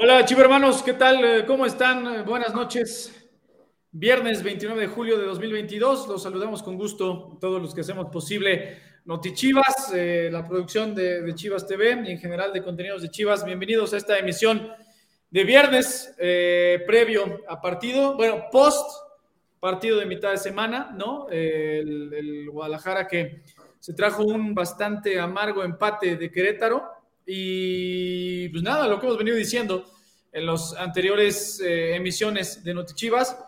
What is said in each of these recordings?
Hola, chivo hermanos, ¿qué tal? Eh, ¿Cómo están? Buenas noches. Viernes 29 de julio de 2022. Los saludamos con gusto todos los que hacemos posible Noti Chivas, eh, la producción de, Chivas TV y en general de contenidos de Chivas. Bienvenidos a esta emisión de viernes eh, previo a partido, bueno, post partido de mitad de semana, ¿no? el Guadalajara que se trajo un bastante amargo empate de Querétaro y pues nada, lo que hemos venido diciendo en las anteriores eh, emisiones de Notichivas,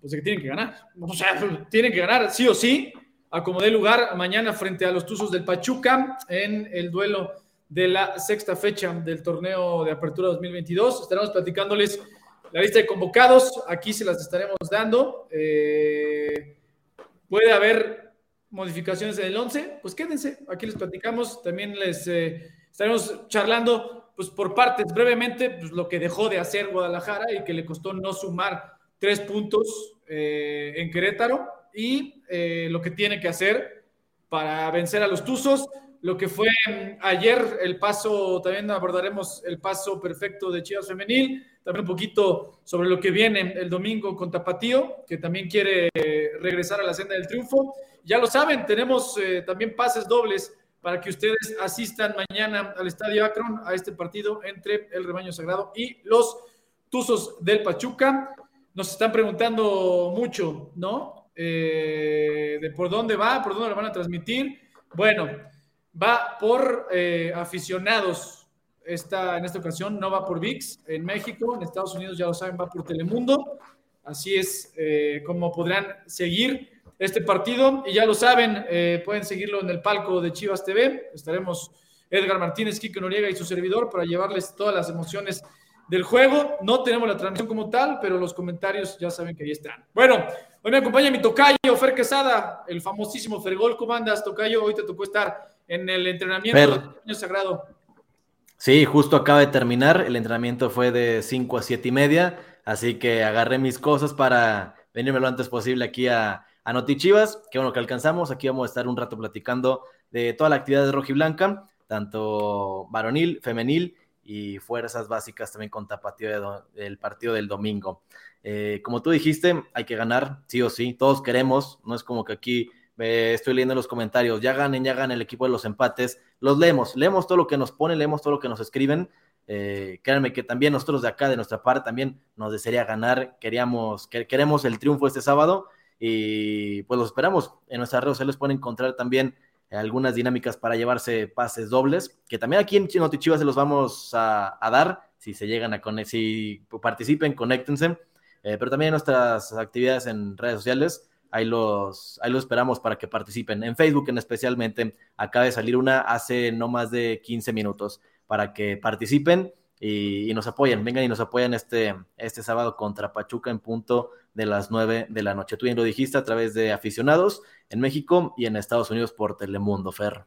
pues que tienen que ganar. O sea, tienen que ganar sí o sí, a como dé lugar mañana frente a los Tuzos del Pachuca en el duelo de la sexta fecha del torneo de apertura 2022. Estaremos platicándoles la lista de convocados, aquí se las estaremos dando. Eh, puede haber modificaciones en el 11, pues quédense, aquí les platicamos, también les... Eh, estaremos charlando pues, por partes brevemente pues, lo que dejó de hacer Guadalajara y que le costó no sumar tres puntos eh, en Querétaro y eh, lo que tiene que hacer para vencer a los Tuzos. Lo que fue mm, ayer el paso, también abordaremos el paso perfecto de Chivas Femenil, también un poquito sobre lo que viene el domingo con Tapatío, que también quiere eh, regresar a la senda del triunfo. Ya lo saben, tenemos también pases dobles para que ustedes asistan mañana al Estadio Akron a este partido entre el Rebaño Sagrado y los Tuzos del Pachuca. Nos están preguntando mucho, ¿no? Eh, de por dónde va, por dónde lo van a transmitir. Bueno, va por eh, aficionados. Esta, en esta ocasión no va por VIX en México, en Estados Unidos ya lo saben, va por Telemundo. Así es eh, como podrán seguir este partido. Y ya lo saben, eh, pueden seguirlo en el palco de Chivas TV. Estaremos Edgar Martínez, Kike Noriega y su servidor para llevarles todas las emociones del juego. No tenemos la transmisión como tal, pero los comentarios ya saben que ahí están. Bueno, hoy me acompaña mi tocayo, Fer Quesada, el famosísimo Fergol. ¿Cómo andas, tocayo? Hoy te tocó estar en el entrenamiento del año sagrado. Sí, justo acaba de terminar. El entrenamiento fue de 5 a 7 y media, así que agarré mis cosas para venirme lo antes posible aquí a, a Noti Chivas. Qué bueno que alcanzamos. Aquí vamos a estar un rato platicando de toda la actividad de Rojiblanca, tanto varonil, femenil y fuerzas básicas también con tapatío del partido del domingo. Eh, como tú dijiste, hay que ganar, sí o sí. Todos queremos, no es como que aquí eh, estoy leyendo los comentarios, ya ganen, ya ganen el equipo de los empates. Los leemos, leemos todo lo que nos ponen, leemos todo lo que nos escriben. Eh, créanme que también nosotros de acá, de nuestra parte, también nos desearía ganar. Queríamos, queremos el triunfo este sábado y pues los esperamos. En nuestras redes les pueden encontrar también algunas dinámicas para llevarse pases dobles, que también aquí en Chino Chivas se los vamos a, dar, si se llegan a conectar, si participen, conéctense, eh, pero también en nuestras actividades en redes sociales, ahí los, ahí los esperamos para que participen. En Facebook en especialmente, acaba de salir una hace no más de 15 minutos, para que participen y, nos apoyen, vengan y nos apoyan este, este sábado contra Pachuca en punto de las 9 de la noche. Tú bien lo dijiste a través de aficionados en México y en Estados Unidos por Telemundo, Fer.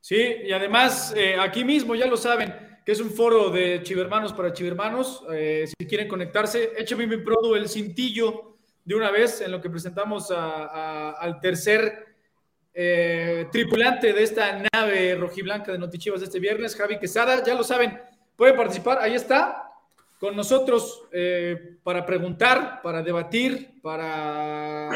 Sí, y además eh, aquí mismo ya lo saben, que es un foro de chivermanos para chivermanos. Eh, si quieren conectarse, écheme mi produ el cintillo de una vez en lo que presentamos al tercer eh, tripulante de esta nave rojiblanca de Notichivas este viernes, Javi Quesada. Ya lo saben, pueden participar, ahí está con nosotros eh, para preguntar, para debatir, para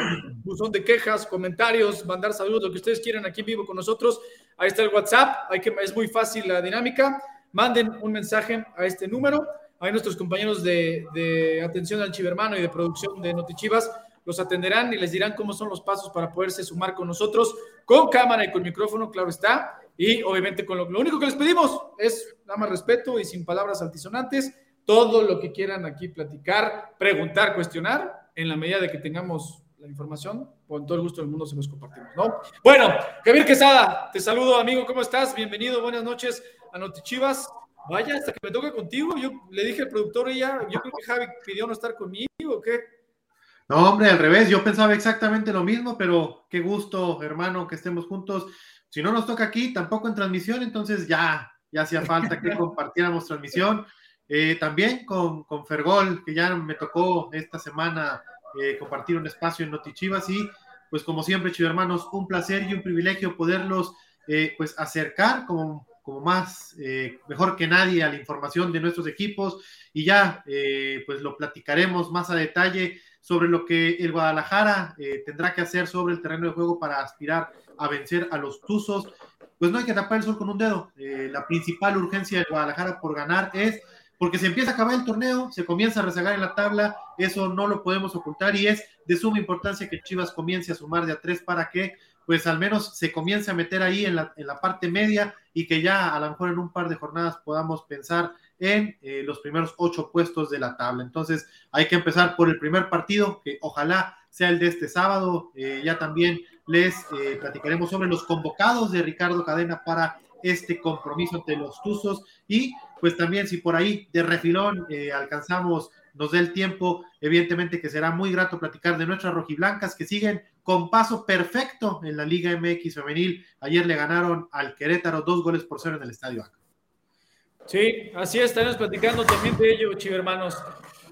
buzón de quejas, comentarios, mandar saludos, lo que ustedes quieran aquí en vivo con nosotros. Ahí está el WhatsApp, hay que, es muy fácil la dinámica. Manden un mensaje a este número. Ahí nuestros compañeros de, atención al chivermano y de producción de Notichivas los atenderán y les dirán cómo son los pasos para poderse sumar con nosotros, con cámara y con micrófono, claro está. Y obviamente con lo, lo único que les pedimos es nada más respeto y sin palabras altisonantes todo lo que quieran aquí platicar, preguntar, cuestionar, en la medida de que tengamos la información, con todo el gusto del mundo se los compartimos, ¿no? Bueno, Javier Quesada, te saludo, amigo, ¿cómo estás? Bienvenido, buenas noches a Notichivas. Vaya, hasta que me toque contigo, yo le dije al productor ella, yo creo que Javi pidió no estar conmigo, ¿o qué? No, hombre, al revés, yo pensaba exactamente lo mismo, pero qué gusto, hermano, que estemos juntos. Si no nos toca aquí, tampoco en transmisión, entonces ya, ya hacía falta que compartiéramos transmisión. Eh, también con, con, Fergol, que ya me tocó esta semana eh, compartir un espacio en Notichivas y pues como siempre, chicos hermanos, un placer y un privilegio poderlos eh, pues acercar como como más, eh, mejor que nadie a la información de nuestros equipos y ya, eh, pues lo platicaremos más a detalle sobre lo que el Guadalajara tendrá que hacer sobre el terreno de juego para aspirar a vencer a los Tuzos. Pues no hay que tapar el sol con un dedo. la principal urgencia del Guadalajara por ganar es porque se empieza a acabar el torneo, se comienza a rezagar en la tabla, eso no lo podemos ocultar y es de suma importancia que Chivas comience a sumar de a tres para que pues al menos se comience a meter ahí en la, en la parte media y que ya a lo mejor en un par de jornadas podamos pensar en eh, los primeros ocho puestos de la tabla. Entonces hay que empezar por el primer partido, que ojalá sea el de este sábado. Eh, ya también les eh, platicaremos sobre los convocados de Ricardo Cadena para este compromiso ante los Tuzos y pues también si por ahí de refilón alcanzamos, nos dé el tiempo, evidentemente que será muy grato platicar de nuestras rojiblancas que siguen con paso perfecto en la Liga MX femenil. Ayer le ganaron al Querétaro dos goles por cero en el Estadio Sí, así es, estaremos platicando también de ello, hermanos.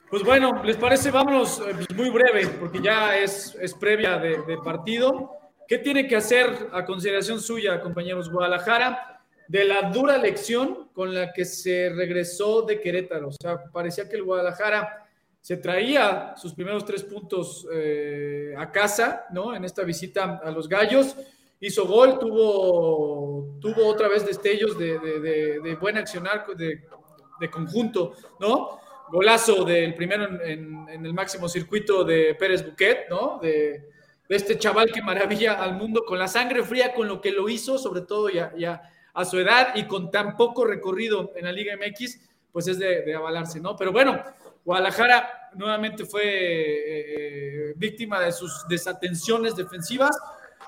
Pues bueno, ¿les parece? Vámonos eh, pues, muy breve, porque ya es, es previa de, de partido. ¿Qué tiene que hacer a consideración suya, compañeros Guadalajara? de la dura lección con la que se regresó de Querétaro. O sea, parecía que el Guadalajara se traía sus primeros tres puntos eh, a casa, ¿no? En esta visita a los Gallos. Hizo gol, tuvo, tuvo otra vez destellos de, de, buen accionar de, conjunto, ¿no? Golazo del primero en, el máximo circuito de Pérez Buquet, ¿no? De, este chaval que maravilla al mundo con la sangre fría, con lo que lo hizo, sobre todo ya, ya a su edad y con tan poco recorrido en la Liga MX, pues es de, avalarse, ¿no? Pero bueno, Guadalajara nuevamente fue eh, eh, víctima de sus desatenciones defensivas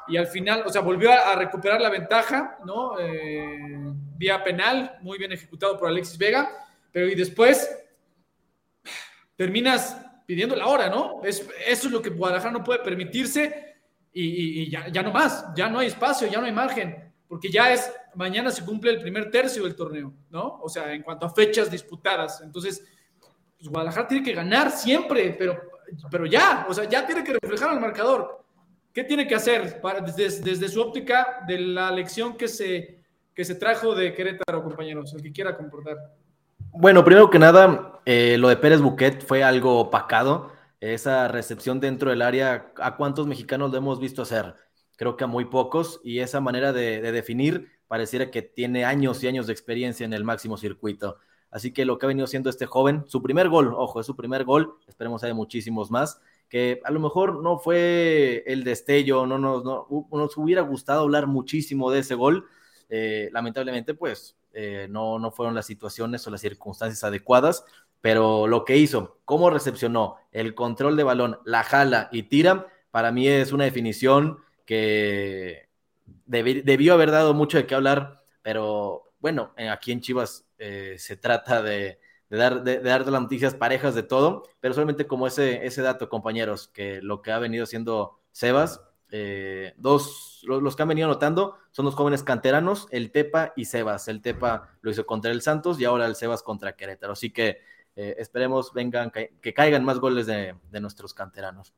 y al final, o sea, volvió a, recuperar la ventaja, ¿no? Eh, vía penal, muy bien ejecutado por Alexis Vega, pero y después terminas pidiendo la hora, ¿no? Es, eso es lo que Guadalajara no puede permitirse y, ya, ya no más, ya no hay espacio, ya no hay margen porque ya es, mañana se cumple el primer tercio del torneo, ¿no? O sea, en cuanto a fechas disputadas. Entonces, pues Guadalajara tiene que ganar siempre, pero, pero ya, o sea, ya tiene que reflejar al marcador. ¿Qué tiene que hacer para, desde, su óptica de la lección que se, que se trajo de Querétaro, compañeros? El que quiera comportar. Bueno, primero que nada, eh, lo de Pérez Buquet fue algo opacado. Esa recepción dentro del área, ¿a cuántos mexicanos lo hemos visto hacer? creo que a muy pocos, y esa manera de, definir pareciera que tiene años y años de experiencia en el máximo circuito. Así que lo que ha venido siendo este joven, su primer gol, ojo, es su primer gol, esperemos hay muchísimos más, que a lo mejor no fue el destello, no nos, no, nos hubiera gustado hablar muchísimo de ese gol, eh, lamentablemente pues eh, no, no fueron las situaciones o las circunstancias adecuadas, pero lo que hizo, cómo recepcionó el control de balón, la jala y tira, para mí es una definición que debió haber dado mucho de qué hablar, pero bueno, eh, aquí en Chivas se trata de, dar, de, las noticias parejas de todo, pero solamente como ese, ese dato, compañeros, que lo que ha venido haciendo Sebas, eh, dos, los, que han venido notando son los jóvenes canteranos, el Tepa y Sebas. El Tepa lo hizo contra el Santos y ahora el Sebas contra Querétaro. Así que esperemos vengan, que, caigan más goles de nuestros canteranos.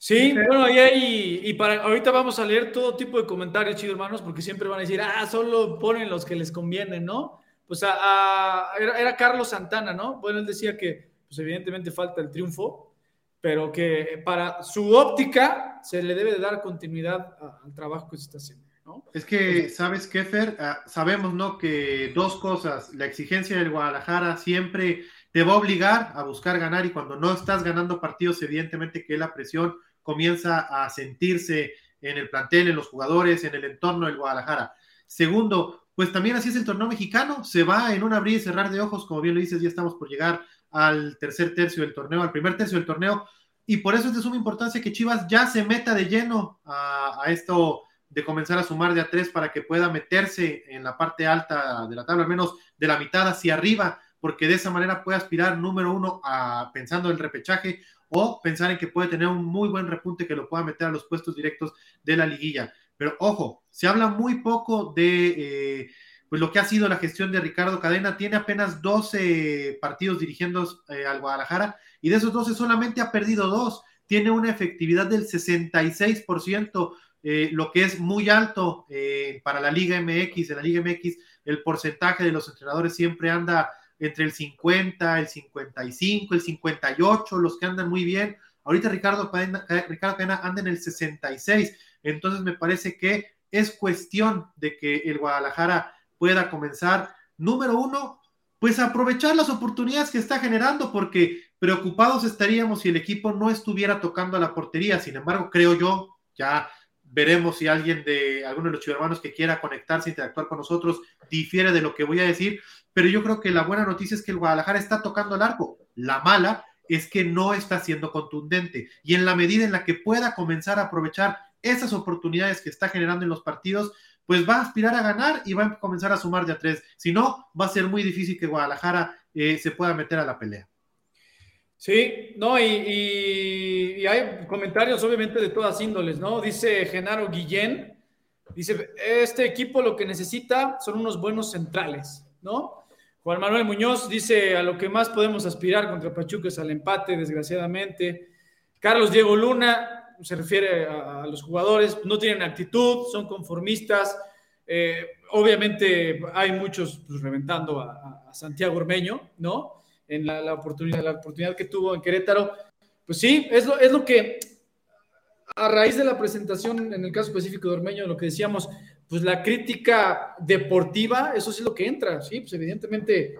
Sí, bueno, y, ahí, y para ahorita vamos a leer todo tipo de comentarios, chido hermanos, porque siempre van a decir, ah, solo ponen los que les convienen, ¿no? Pues a, era, Carlos Santana, ¿no? Bueno, él decía que, pues evidentemente falta el triunfo, pero que para su óptica se le debe de dar continuidad al trabajo que se está haciendo. ¿no? Es que, ¿sabes qué, Fer? Ah, sabemos, ¿no? Que dos cosas, la exigencia del Guadalajara siempre te va a obligar a buscar ganar y cuando no estás ganando partidos, evidentemente que la presión comienza a sentirse en el plantel, en los jugadores, en el entorno del Guadalajara. Segundo, pues también así es el torneo mexicano, se va en un abrir y cerrar de ojos, como bien lo dices, ya estamos por llegar al tercer tercio del torneo, al primer tercio del torneo, y por eso es de suma importancia que Chivas ya se meta de lleno a, esto de comenzar a sumar de a tres para que pueda meterse en la parte alta de la tabla, al menos de la mitad hacia arriba, porque de esa manera puede aspirar número uno a pensando en el repechaje o pensar en que puede tener un muy buen repunte que lo pueda meter a los puestos directos de la liguilla. Pero ojo, se habla muy poco de eh, pues lo que ha sido la gestión de Ricardo Cadena. Tiene apenas 12 partidos dirigiendo eh, al Guadalajara y de esos 12 solamente ha perdido dos. Tiene una efectividad del 66%, eh, lo que es muy alto para la Liga MX. En la Liga MX el porcentaje de los entrenadores siempre anda entre el 50, el 55, el 58, los que andan muy bien. Ahorita Ricardo Cadena, Ricardo Cadena anda en el 66, entonces me parece que es cuestión de que el Guadalajara pueda comenzar, número uno, pues aprovechar las oportunidades que está generando, porque preocupados estaríamos si el equipo no estuviera tocando a la portería. Sin embargo, creo yo, ya veremos si alguien de alguno de los chivermanos que quiera conectarse, interactuar con nosotros, difiere de lo que voy a decir, pero yo creo que la buena noticia es que el Guadalajara está tocando el arco. La mala es que no está siendo contundente y en la medida en la que pueda comenzar a aprovechar esas oportunidades que está generando en los partidos, pues va a aspirar a ganar y va a comenzar a sumar de a tres. Si no, va a ser muy difícil que Guadalajara eh, se pueda meter a la pelea. Sí, no, y, hay comentarios obviamente de todas índoles, ¿no? Dice Genaro Guillén, dice, este equipo lo que necesita son unos buenos centrales, ¿no? Juan Manuel Muñoz dice, a lo que más podemos aspirar contra Pachuca es al empate, desgraciadamente. Carlos Diego Luna se refiere a, los jugadores, no tienen actitud, son conformistas. Eh, obviamente hay muchos pues, reventando a, Santiago Ormeño, ¿no? en la, oportunidad, la oportunidad que tuvo en Querétaro. Pues sí, es lo, es lo que, a raíz de la presentación, en el caso específico de Ormeño, lo que decíamos, pues la crítica deportiva, eso sí es lo que entra, sí, pues evidentemente,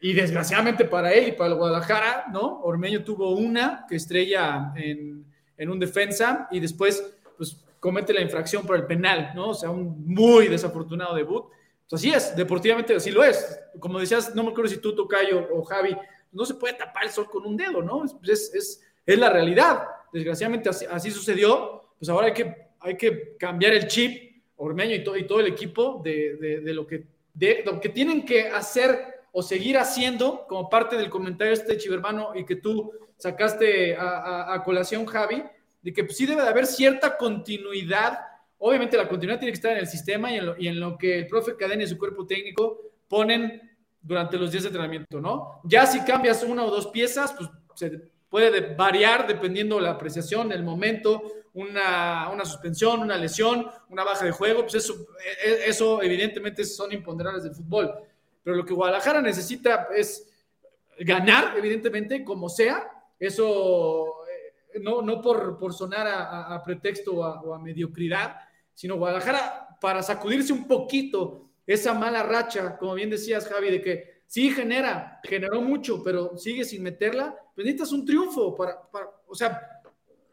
y desgraciadamente para él y para el Guadalajara, ¿no? Ormeño tuvo una que estrella en, en un defensa y después, pues comete la infracción por el penal, ¿no? O sea, un muy desafortunado debut así es, deportivamente así lo es. Como decías, no me acuerdo si tú, Tocayo o Javi, no se puede tapar el sol con un dedo, ¿no? Es, es, es la realidad. Desgraciadamente así, sucedió. Pues ahora hay que, hay que cambiar el chip, Ormeño y, todo y todo el equipo, de, de, lo que, de lo que tienen que hacer o seguir haciendo como parte del comentario este chivermano y que tú sacaste a, colación, Javi, de que pues, sí debe de haber cierta continuidad Obviamente la continuidad tiene que estar en el sistema y en lo, que el profe Cadena y su cuerpo técnico ponen durante los días de entrenamiento, ¿no? Ya si cambias una o dos piezas, pues se puede variar dependiendo la apreciación, el momento, una, suspensión, una lesión, una baja de juego, pues eso, e, e, eso evidentemente son imponderables del fútbol. Pero lo que Guadalajara necesita es ganar, evidentemente, como sea. Eso eh, no, no por, por sonar a, pretexto o a mediocridad, sino Guadalajara para sacudirse un poquito esa mala racha, como bien decías, Javi, de que sí genera, generó mucho, pero sigue sin meterla, pues necesitas un triunfo para, o sea,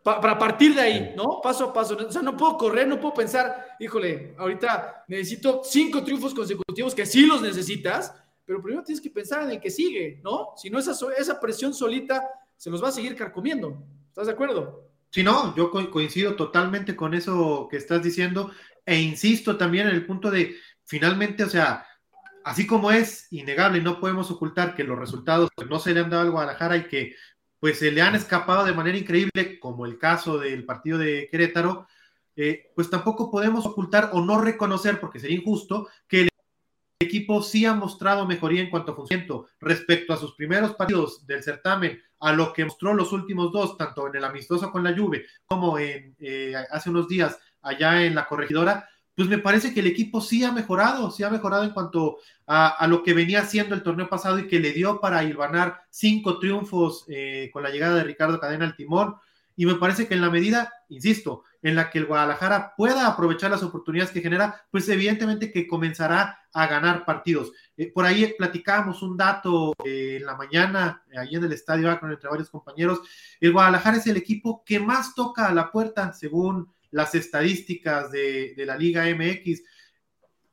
para partir de ahí, ¿no? Paso a paso. O sea, no puedo correr, no puedo pensar, híjole, ahorita necesito cinco triunfos consecutivos, que sí los necesitas, pero primero tienes que pensar en el que sigue, ¿no? Si no, esa, esa presión solita se los va a seguir carcomiendo. ¿Estás de acuerdo? Sí, no, yo coincido totalmente con eso que estás diciendo e insisto también en el punto de, finalmente, o sea, así como es innegable y no podemos ocultar que los resultados no se le han dado al Guadalajara y que pues se le han escapado de manera increíble, como el caso del partido de Querétaro, eh, pues tampoco podemos ocultar o no reconocer, porque sería injusto, que el equipo sí ha mostrado mejoría en cuanto a funcionamiento respecto a sus primeros partidos del certamen a lo que mostró los últimos dos, tanto en el amistoso con la Juve como en eh, hace unos días allá en la corregidora, pues me parece que el equipo sí ha mejorado, sí ha mejorado en cuanto a, lo que venía haciendo el torneo pasado y que le dio para ganar cinco triunfos eh, con la llegada de Ricardo Cadena al timón. Y me parece que en la medida, insisto, en la que el Guadalajara pueda aprovechar las oportunidades que genera, pues evidentemente que comenzará a ganar partidos. Eh, por ahí platicábamos un dato eh, en la mañana, ahí en el estadio entre varios compañeros. El Guadalajara es el equipo que más toca a la puerta, según las estadísticas de, la Liga MX,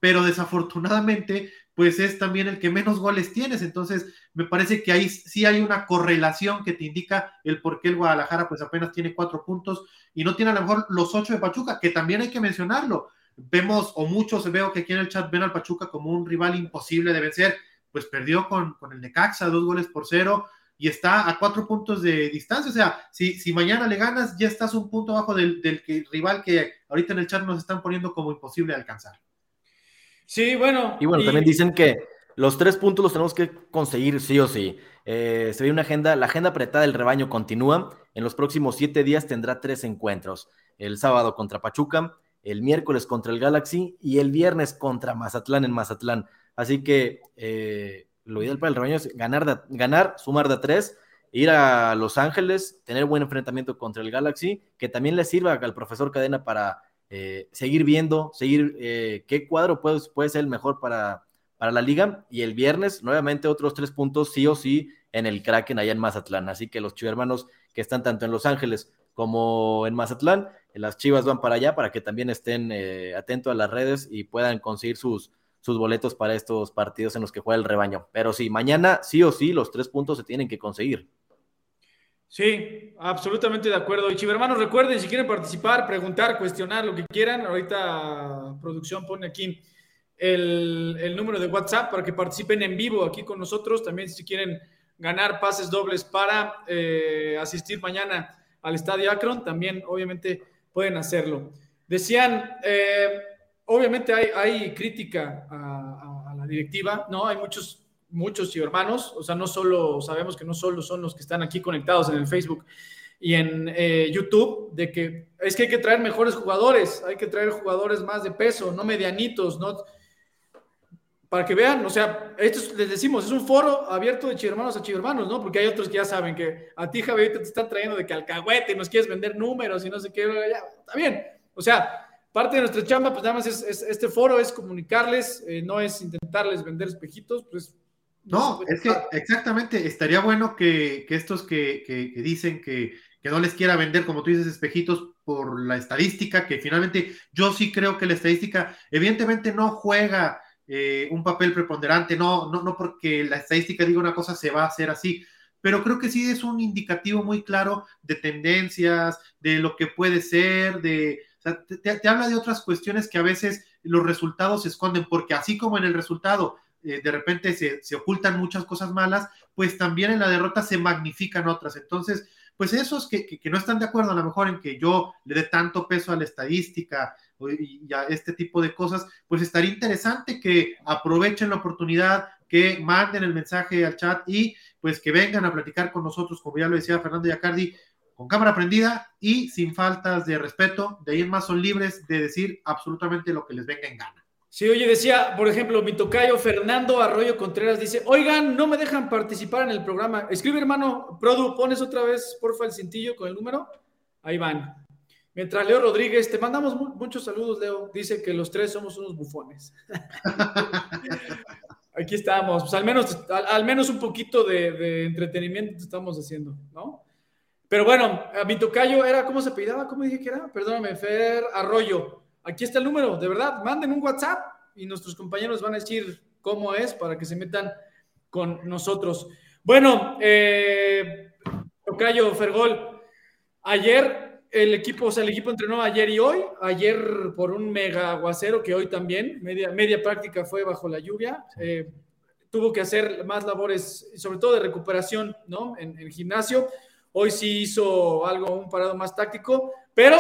pero desafortunadamente pues es también el que menos goles tienes. Entonces, me parece que ahí sí hay una correlación que te indica el por qué el Guadalajara pues apenas tiene cuatro puntos y no tiene a lo mejor los ocho de Pachuca, que también hay que mencionarlo. Vemos, o muchos veo que aquí en el chat ven al Pachuca como un rival imposible de vencer, pues perdió con, con el Necaxa, dos goles por cero, y está a cuatro puntos de distancia. O sea, si, si mañana le ganas, ya estás un punto abajo del, del rival que ahorita en el chat nos están poniendo como imposible de alcanzar. Sí, bueno. Y bueno, también dicen que los tres puntos los tenemos que conseguir sí o sí. Eh, se ve una agenda, la agenda apretada del rebaño continúa. En los próximos siete días tendrá tres encuentros. El sábado contra Pachuca, el miércoles contra el Galaxy y el viernes contra Mazatlán en Mazatlán. Así que eh, lo ideal para el rebaño es ganar, ganar, sumar de tres, ir a Los Ángeles, tener buen enfrentamiento contra el Galaxy, que también le sirva al profesor Cadena para eh, seguir viendo, seguir eh, qué cuadro puede, puede ser el mejor para, para la liga. Y el viernes, nuevamente, otros tres puntos, sí o sí, en el Kraken allá en Mazatlán. Así que los chivermanos que están tanto en Los Ángeles como en Mazatlán, las chivas van para allá para que también estén eh, atentos a las redes y puedan conseguir sus, sus boletos para estos partidos en los que juega el rebaño. Pero sí, mañana sí o sí los tres puntos se tienen que conseguir. Sí, absolutamente de acuerdo. Y chivermanos, recuerden, si quieren participar, preguntar, cuestionar, lo que quieran, ahorita producción pone aquí el, número de WhatsApp para que participen en vivo aquí con nosotros. También si quieren ganar pases dobles para eh, asistir mañana al Estadio Akron, también obviamente pueden hacerlo. Decían, eh, obviamente hay, crítica a, la directiva, ¿no? Hay muchos muchos hermanos, o sea, no solo, sabemos que no solo son los que están aquí conectados en el Facebook y en eh, YouTube, de que es que hay que traer mejores jugadores, hay que traer jugadores más de peso, no medianitos, ¿no? Para que vean, o sea, esto les decimos, es un foro abierto de chivermanos a chivermanos, ¿no? Porque hay otros que ya saben que a ti, Javier, te están trayendo de que alcahuete y nos quieres vender números y no sé qué, ya, está bien. O sea, parte de nuestra chamba, pues nada más es, este foro es comunicarles, eh, no es intentarles vender espejitos, pues no, es que exactamente, estaría bueno que, estos que, dicen que, no les quiera vender, como tú dices, espejitos por la estadística, que finalmente yo sí creo que la estadística evidentemente no juega eh, un papel preponderante, no, no, no porque la estadística diga una cosa se va a hacer así, pero creo que sí es un indicativo muy claro de tendencias, de lo que puede ser, de, te habla de otras cuestiones que a veces los resultados se esconden, porque así como en el resultado eh, de repente se, ocultan muchas cosas malas, pues también en la derrota se magnifican otras. Entonces, pues esos que, que, no están de acuerdo a lo mejor en que yo le dé tanto peso a la estadística y a este tipo de cosas, pues estaría interesante que aprovechen la oportunidad, que manden el mensaje al chat y pues que vengan a platicar con nosotros, como ya lo decía Fernando Yacardi, con cámara prendida y sin faltas de respeto. De ahí en más son libres de decir absolutamente lo que les venga en gana. Sí, oye, decía, por ejemplo, mi tocayo Fernando Arroyo Contreras dice, oigan, no me dejan participar en el programa. Escribe, hermano, Produ, pones otra vez, porfa, el cintillo con el número. Ahí van. Mientras Leo Rodríguez, te mandamos muchos saludos, Leo. Dice que los tres somos unos bufones. Aquí estamos. Pues al menos, al, menos un poquito de, de, entretenimiento estamos haciendo, ¿no? Pero bueno, a mi tocayo era, ¿cómo se pedía? ¿Cómo dije que era? Perdóname, Fer Arroyo. Aquí está el número, de verdad, manden un WhatsApp y nuestros compañeros van a decir cómo es para que se metan con nosotros. Bueno, eh, Tocayo Fergol, ayer el equipo, o sea, el equipo entrenó ayer y hoy, ayer por un mega aguacero que hoy también, media, media práctica fue bajo la lluvia, eh, tuvo que hacer más labores, sobre todo de recuperación, ¿no? En el gimnasio. Hoy sí hizo algo, un parado más táctico, pero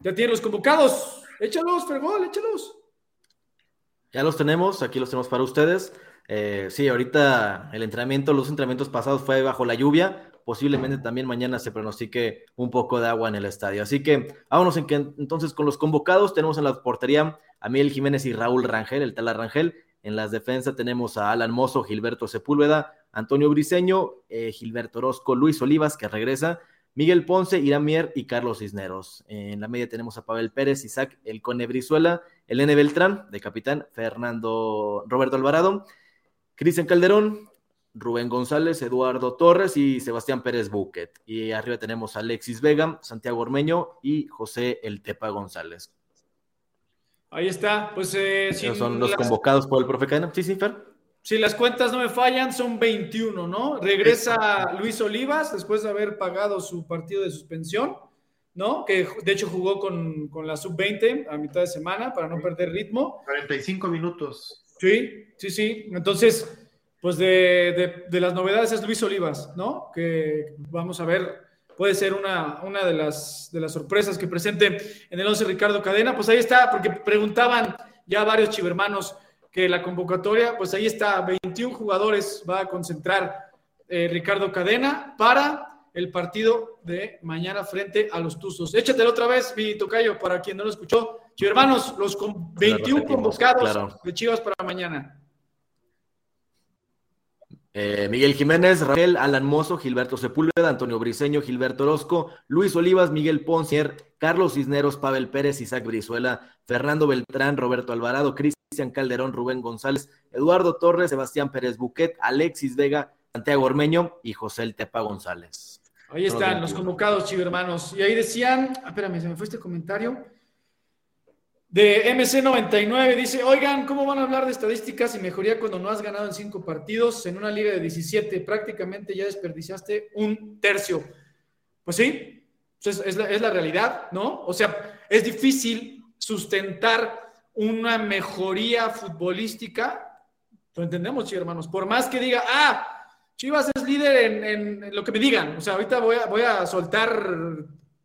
ya tienen los convocados. Échalos, Fergol, échalos. Ya los tenemos, aquí los tenemos para ustedes. Eh, sí, ahorita el entrenamiento, los entrenamientos pasados fue bajo la lluvia. Posiblemente también mañana se pronostique un poco de agua en el estadio. Así que vámonos en que, entonces con los convocados. Tenemos en la portería a Miguel Jiménez y Raúl Rangel, el tal Rangel. En las defensas tenemos a Alan Mozo, Gilberto Sepúlveda, Antonio Briseño, eh, Gilberto Orozco, Luis Olivas, que regresa, Miguel Ponce, Irán Mier y Carlos Cisneros. En la media tenemos a Pavel Pérez, Isaac El Cone Brizuela, Elene Beltrán, de capitán, Fernando Roberto Alvarado, Cristian Calderón, Rubén González, Eduardo Torres y Sebastián Pérez Buquet. Y arriba tenemos a Alexis Vega, Santiago Ormeño y José El Tepa González. Ahí está, pues eh, son los convocados por el profe Cadena. Sí, sí, Fer si las cuentas no me fallan, son 21, ¿no? Regresa Luis Olivas después de haber pagado su partido de suspensión, ¿no? Que de hecho jugó con, la sub-20 a mitad de semana para no perder ritmo. 45 minutos. Sí, sí, sí. Entonces, pues de, las novedades es Luis Olivas, ¿no? Que vamos a ver, puede ser una, una de, las, de las sorpresas que presente en el 11 Ricardo Cadena. Pues ahí está, porque preguntaban ya varios chivermanos que la convocatoria, pues ahí está, 21 jugadores va a concentrar eh, Ricardo Cadena para el partido de mañana frente a los Tuzos. Échatelo otra vez, mi tocayo, para quien no lo escuchó. hermanos, los 21 convocados de Chivas para mañana. Eh, Miguel Jiménez, Rafael, Alan Mozo, Gilberto Sepúlveda, Antonio Briseño, Gilberto Orozco, Luis Olivas, Miguel Poncier, Carlos Cisneros, Pavel Pérez, Isaac Brizuela, Fernando Beltrán, Roberto Alvarado, Cristian Calderón, Rubén González, Eduardo Torres, Sebastián Pérez Buquet, Alexis Vega, Santiago Ormeño y José El Tepa González. Ahí están los convocados, chivo hermanos. Y ahí decían, ah, espérame, se me fue este comentario de MC99 dice, oigan, ¿cómo van a hablar de estadísticas y mejoría cuando no has ganado en cinco partidos en una liga de 17? Prácticamente ya desperdiciaste un tercio. Pues sí, pues es, la, realidad, ¿no? O sea, es difícil sustentar una mejoría futbolística. Lo entendemos, sí, hermanos. Por más que diga, ah, Chivas es líder en, lo que me digan. O sea, ahorita voy a, voy a soltar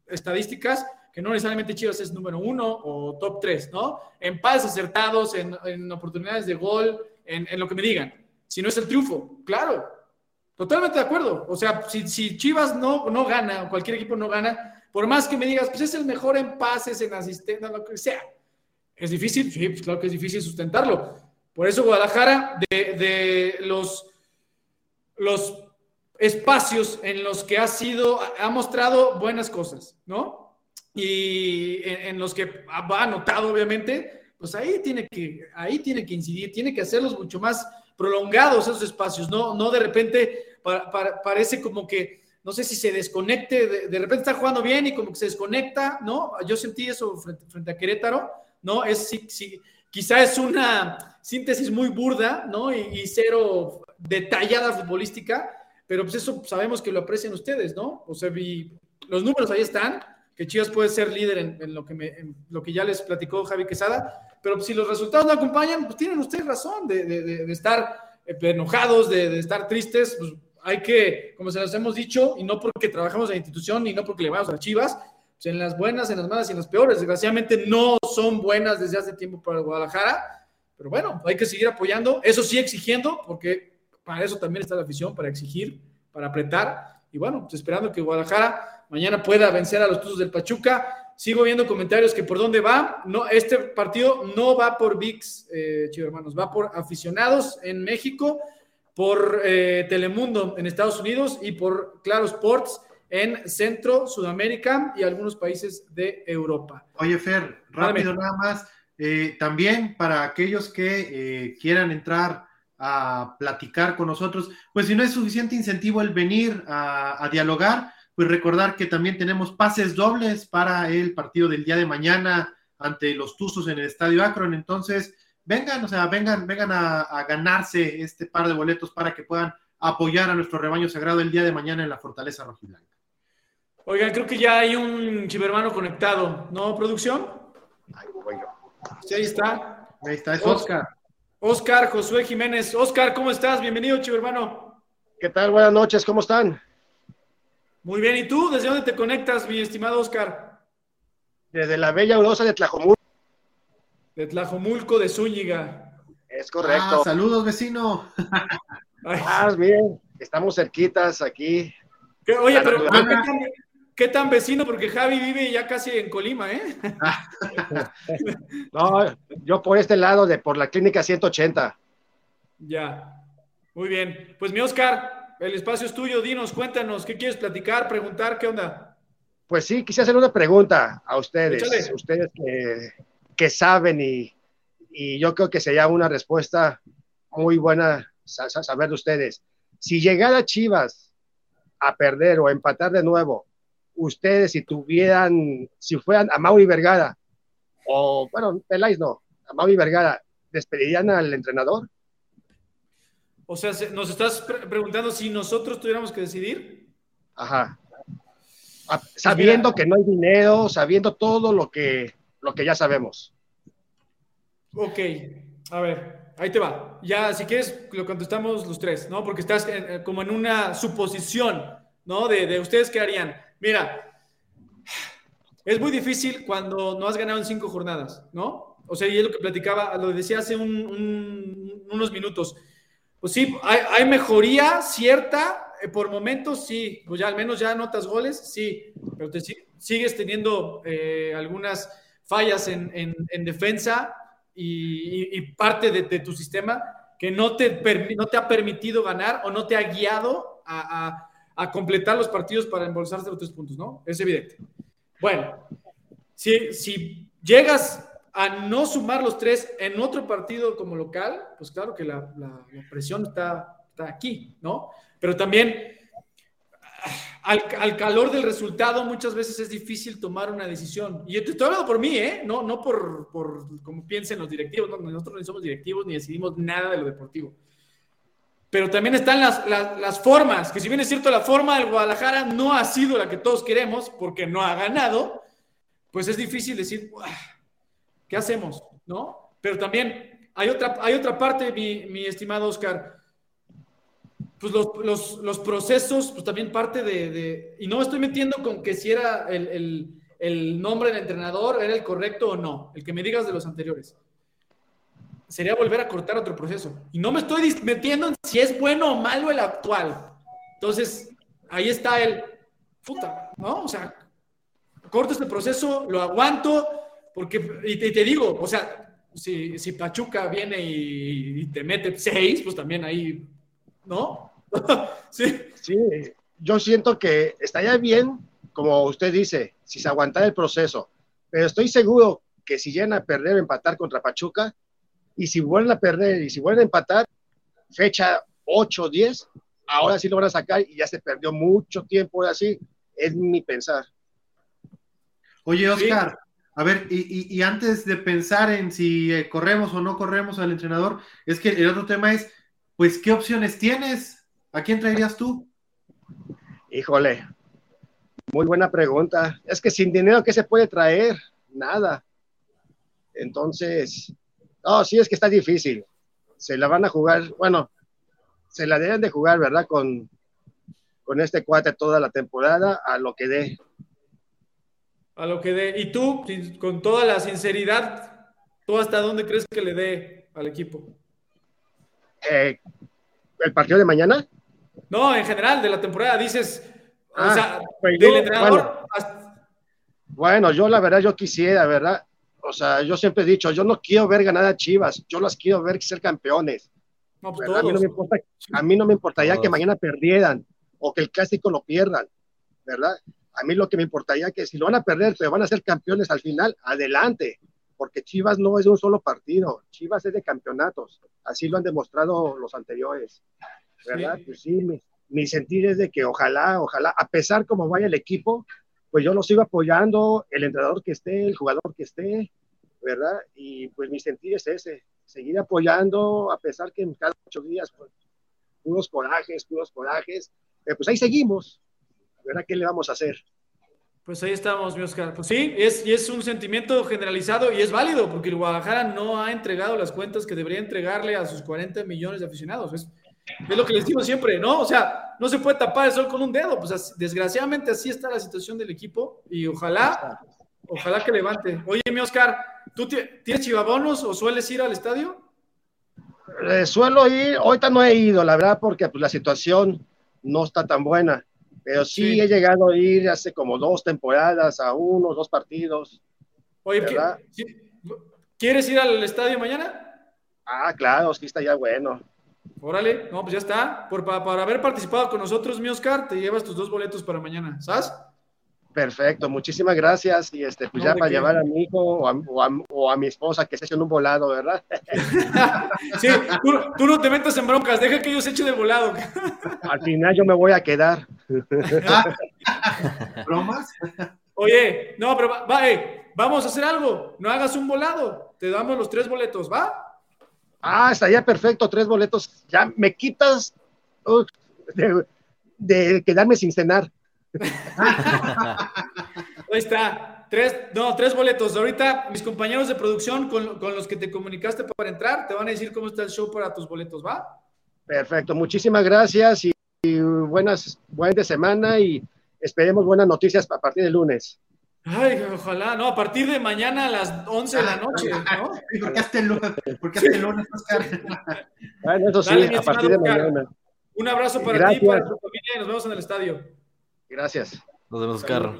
estadísticas que no necesariamente Chivas es número uno o top tres, ¿no? En pases acertados, en, oportunidades de gol, en, lo que me digan. Si no es el triunfo, claro, totalmente de acuerdo. O sea, si, Chivas no, no gana, o cualquier equipo no gana, por más que me digas, pues es el mejor en pases, en asistencia, lo que sea. ¿Es difícil? Sí, pues claro que es difícil sustentarlo. Por eso Guadalajara, de, de los, los espacios en los que ha sido, ha mostrado buenas cosas, ¿no? y en, los que ha anotado, obviamente, pues ahí tiene que, ahí tiene que incidir, tiene que hacerlos mucho más prolongados esos espacios, no, no de repente parece como que, no sé si se desconecte, de, repente está jugando bien y como que se desconecta, ¿no? Yo sentí eso frente, a Querétaro, ¿no? Es, si, quizá es una síntesis muy burda, ¿no? Y, cero detallada futbolística, pero pues eso sabemos que lo aprecian ustedes, ¿no? O sea, los números ahí están, que Chivas puede ser líder en, lo, que me, lo que ya les platicó Javi Quesada, pero si los resultados no acompañan, pues tienen ustedes razón de, estar eh, enojados, de, estar tristes, pues hay que, como se los hemos dicho, y no porque trabajamos en la institución, y no porque le vamos a Chivas, pues en las buenas, en las malas y en las peores. Desgraciadamente no son buenas desde hace tiempo para Guadalajara, pero bueno, hay que seguir apoyando, eso sí exigiendo, porque para eso también está la afición, para exigir, para apretar, y bueno, pues esperando que Guadalajara mañana pueda vencer a los Tuzos del Pachuca. Sigo viendo comentarios que por dónde va. No, este partido no va por VIX, eh, chido hermanos, va por aficionados en México, por eh, Telemundo en Estados Unidos y por Claro Sports en Centro, Sudamérica y algunos países de Europa. Oye, Fer, rápido nada más. Eh, también para aquellos que eh, quieran entrar a platicar con nosotros, pues si no es suficiente incentivo el venir a dialogar, pues recordar que también tenemos pases dobles para el partido del día de mañana ante los Tuzos en el Estadio Akron. Entonces, vengan, o sea, vengan, vengan a, ganarse este par de boletos para que puedan apoyar a nuestro rebaño sagrado el día de mañana en la Fortaleza Rojiblanca. Oigan, creo que ya hay un chivermano conectado, ¿no, producción? Ahí voy Sí, ahí está. Ahí está, es Oscar. Oscar Josué Jiménez. Oscar, ¿cómo estás? Bienvenido, chivermano. ¿Qué tal? Buenas noches, ¿cómo están? Muy bien, ¿y tú? ¿Desde dónde te conectas, mi estimado Oscar? Desde la bella Urosa de Tlajomulco. De Tlajomulco de Zúñiga. Es correcto. Ah, saludos, vecino. Ah, bien, estamos cerquitas aquí. Oye, pero ¿qué tan, vecino? Porque Javi vive ya casi en Colima, ¿eh? no, yo por este lado de por la clínica 180. Ya, muy bien. Pues mi Oscar, el espacio es tuyo, dinos, cuéntanos, ¿qué quieres platicar, preguntar, qué onda? Pues sí, quise hacer una pregunta a ustedes, ustedes que, saben y, yo creo que sería una respuesta muy buena saber de ustedes. Si llegara Chivas a perder o empatar de nuevo, ustedes si tuvieran, si fueran a Mauri Vergara, o bueno, Peláis no, a Mauri Vergara, ¿despedirían al entrenador? O sea, nos estás preguntando si nosotros tuviéramos que decidir. Ajá. Sabiendo que no hay dinero, sabiendo todo lo que, lo que ya sabemos. Ok, a ver, ahí te va. Ya, si quieres, lo contestamos los tres, ¿no? Porque estás como en una suposición, ¿no? De, de, ustedes qué harían. Mira, es muy difícil cuando no has ganado en cinco jornadas, ¿no? O sea, y es lo que platicaba, lo decía hace unos minutos pues sí, hay, mejoría cierta, eh, por momentos sí, pues ya al menos ya anotas goles, sí, pero te sigues teniendo eh, algunas fallas en, defensa y, parte de, tu sistema que no te, no te ha permitido ganar o no te ha guiado a, completar los partidos para embolsarse los tres puntos, ¿no? Es evidente. Bueno, si, si llegas a no sumar los tres en otro partido como local, pues claro que la, presión está, está, aquí, ¿no? Pero también al, calor del resultado muchas veces es difícil tomar una decisión. Y te estoy hablando por mí, ¿eh? No, no por, por como piensen los directivos, nosotros no somos directivos ni decidimos nada de lo deportivo. Pero también están las, las, formas, que si bien es cierto, la forma del Guadalajara no ha sido la que todos queremos porque no ha ganado, pues es difícil decir, ¿qué hacemos? ¿No? Pero también hay otra, hay otra parte, mi, estimado Oscar. Pues los, los, procesos, pues también parte de, Y no me estoy metiendo con que si era el, el, el nombre del entrenador, era el correcto o no, el que me digas de los anteriores sería volver a cortar otro proceso. Y no me estoy metiendo en si es bueno o malo el actual. Entonces, ahí está el, puta, ¿no? O sea, corto este proceso, lo aguanto, porque, y te, digo, o sea, si, si Pachuca viene y, te mete seis, pues también ahí, ¿no? sí. Yo siento que estaría bien, como usted dice, si se aguantara el proceso, pero estoy seguro que si llegan a perder o empatar contra Pachuca, y si vuelven a perder y si vuelven a empatar, fecha 8 o 10, ahora sí lo van a sacar y ya se perdió mucho tiempo así, es mi pensar. Oye, Oscar, a ver, y, y, antes de pensar en si eh, corremos o no corremos al entrenador, es que el otro tema es, pues, ¿qué opciones tienes? ¿A quién traerías tú? Híjole, muy buena pregunta. Es que sin dinero, ¿qué se puede traer? Nada. Entonces, no, sí, es que está difícil. Se la van a jugar, bueno, se la deben de jugar, ¿verdad? Con, con este cuate toda la temporada a lo que dé. A lo que dé. Y tú, con toda la sinceridad, ¿tú hasta dónde crees que le dé al equipo? Eh, ¿El partido de mañana? No, en general, de la temporada, dices, o ah, sea, pues del entrenador bueno, yo la verdad, yo quisiera, ¿verdad? O sea, yo siempre he dicho, yo no quiero ver ganar a Chivas, yo las quiero ver ser campeones. Pues a, mí no me importa, a mí no me importaría que mañana perdieran o que el clásico lo pierdan, ¿verdad? A mí lo que me importaría es que si lo van a perder, pero van a ser campeones al final, adelante, porque Chivas no es de un solo partido, Chivas es de campeonatos, así lo han demostrado los anteriores, ¿verdad? Pues sí, mi, mi sentir es de que ojalá, ojalá, a pesar como vaya el equipo, pues yo lo sigo apoyando, el entrenador que esté, el jugador que esté, ¿verdad? Y pues mi sentir es ese, seguir apoyando a pesar que en cada ocho días, pues, puros corajes, puros corajes, pues ahí seguimos, ¿verdad? ¿Qué le vamos a hacer? Pues ahí estamos, mi Oscar. Pues sí, es, y es un sentimiento generalizado y es válido, porque el Guadalajara no ha entregado las cuentas que debería entregarle a sus 40 millones de aficionados. Es, es lo que les digo siempre, ¿no? O sea, no se puede tapar el sol con un dedo. Pues desgraciadamente así está la situación del equipo y ojalá, ojalá que levante. Oye, mi Oscar, ¿tú tienes chivabonos o sueles ir al estadio? Eh, suelo ir, ahorita no he ido, la verdad, porque pues, la situación no está tan buena. Pero sí, he llegado a ir hace como dos temporadas a uno, dos partidos. Oye, ¿quieres ir al estadio mañana? Ah, claro, sí está ya bueno. Órale, no, pues ya está. Por, para, haber participado con nosotros, mi Oscar, te llevas tus dos boletos para mañana, ¿sabes? Perfecto, muchísimas gracias. Y este, pues ya para llevar a mi hijo o a, mi esposa que se echen un volado, ¿verdad? sí, tú, no te metas en broncas, deja que ellos echen el volado. Al final yo me voy a quedar. ¿Bromas? Oye, no, pero va, eh, vamos a hacer algo. No hagas un volado. Te damos los tres boletos, ¿va? Ah, estaría perfecto, tres boletos. Ya me quitas de, quedarme sin cenar. Ahí está. Tres, no, tres boletos. Ahorita mis compañeros de producción con, los que te comunicaste para entrar te van a decir cómo está el show para tus boletos, ¿va? Perfecto, muchísimas gracias y, y buenas, buen de semana y esperemos buenas noticias a partir del lunes. Ay, ojalá, no, a partir de mañana a las 11 de la noche, ¿no? ¿Por qué hasta el lunes, ¿Por qué hasta el lunes Oscar? Bueno, eso sí, a partir de mañana. Un abrazo para ti y para tu familia y nos vemos en el estadio. Gracias. Nos vemos, Oscar.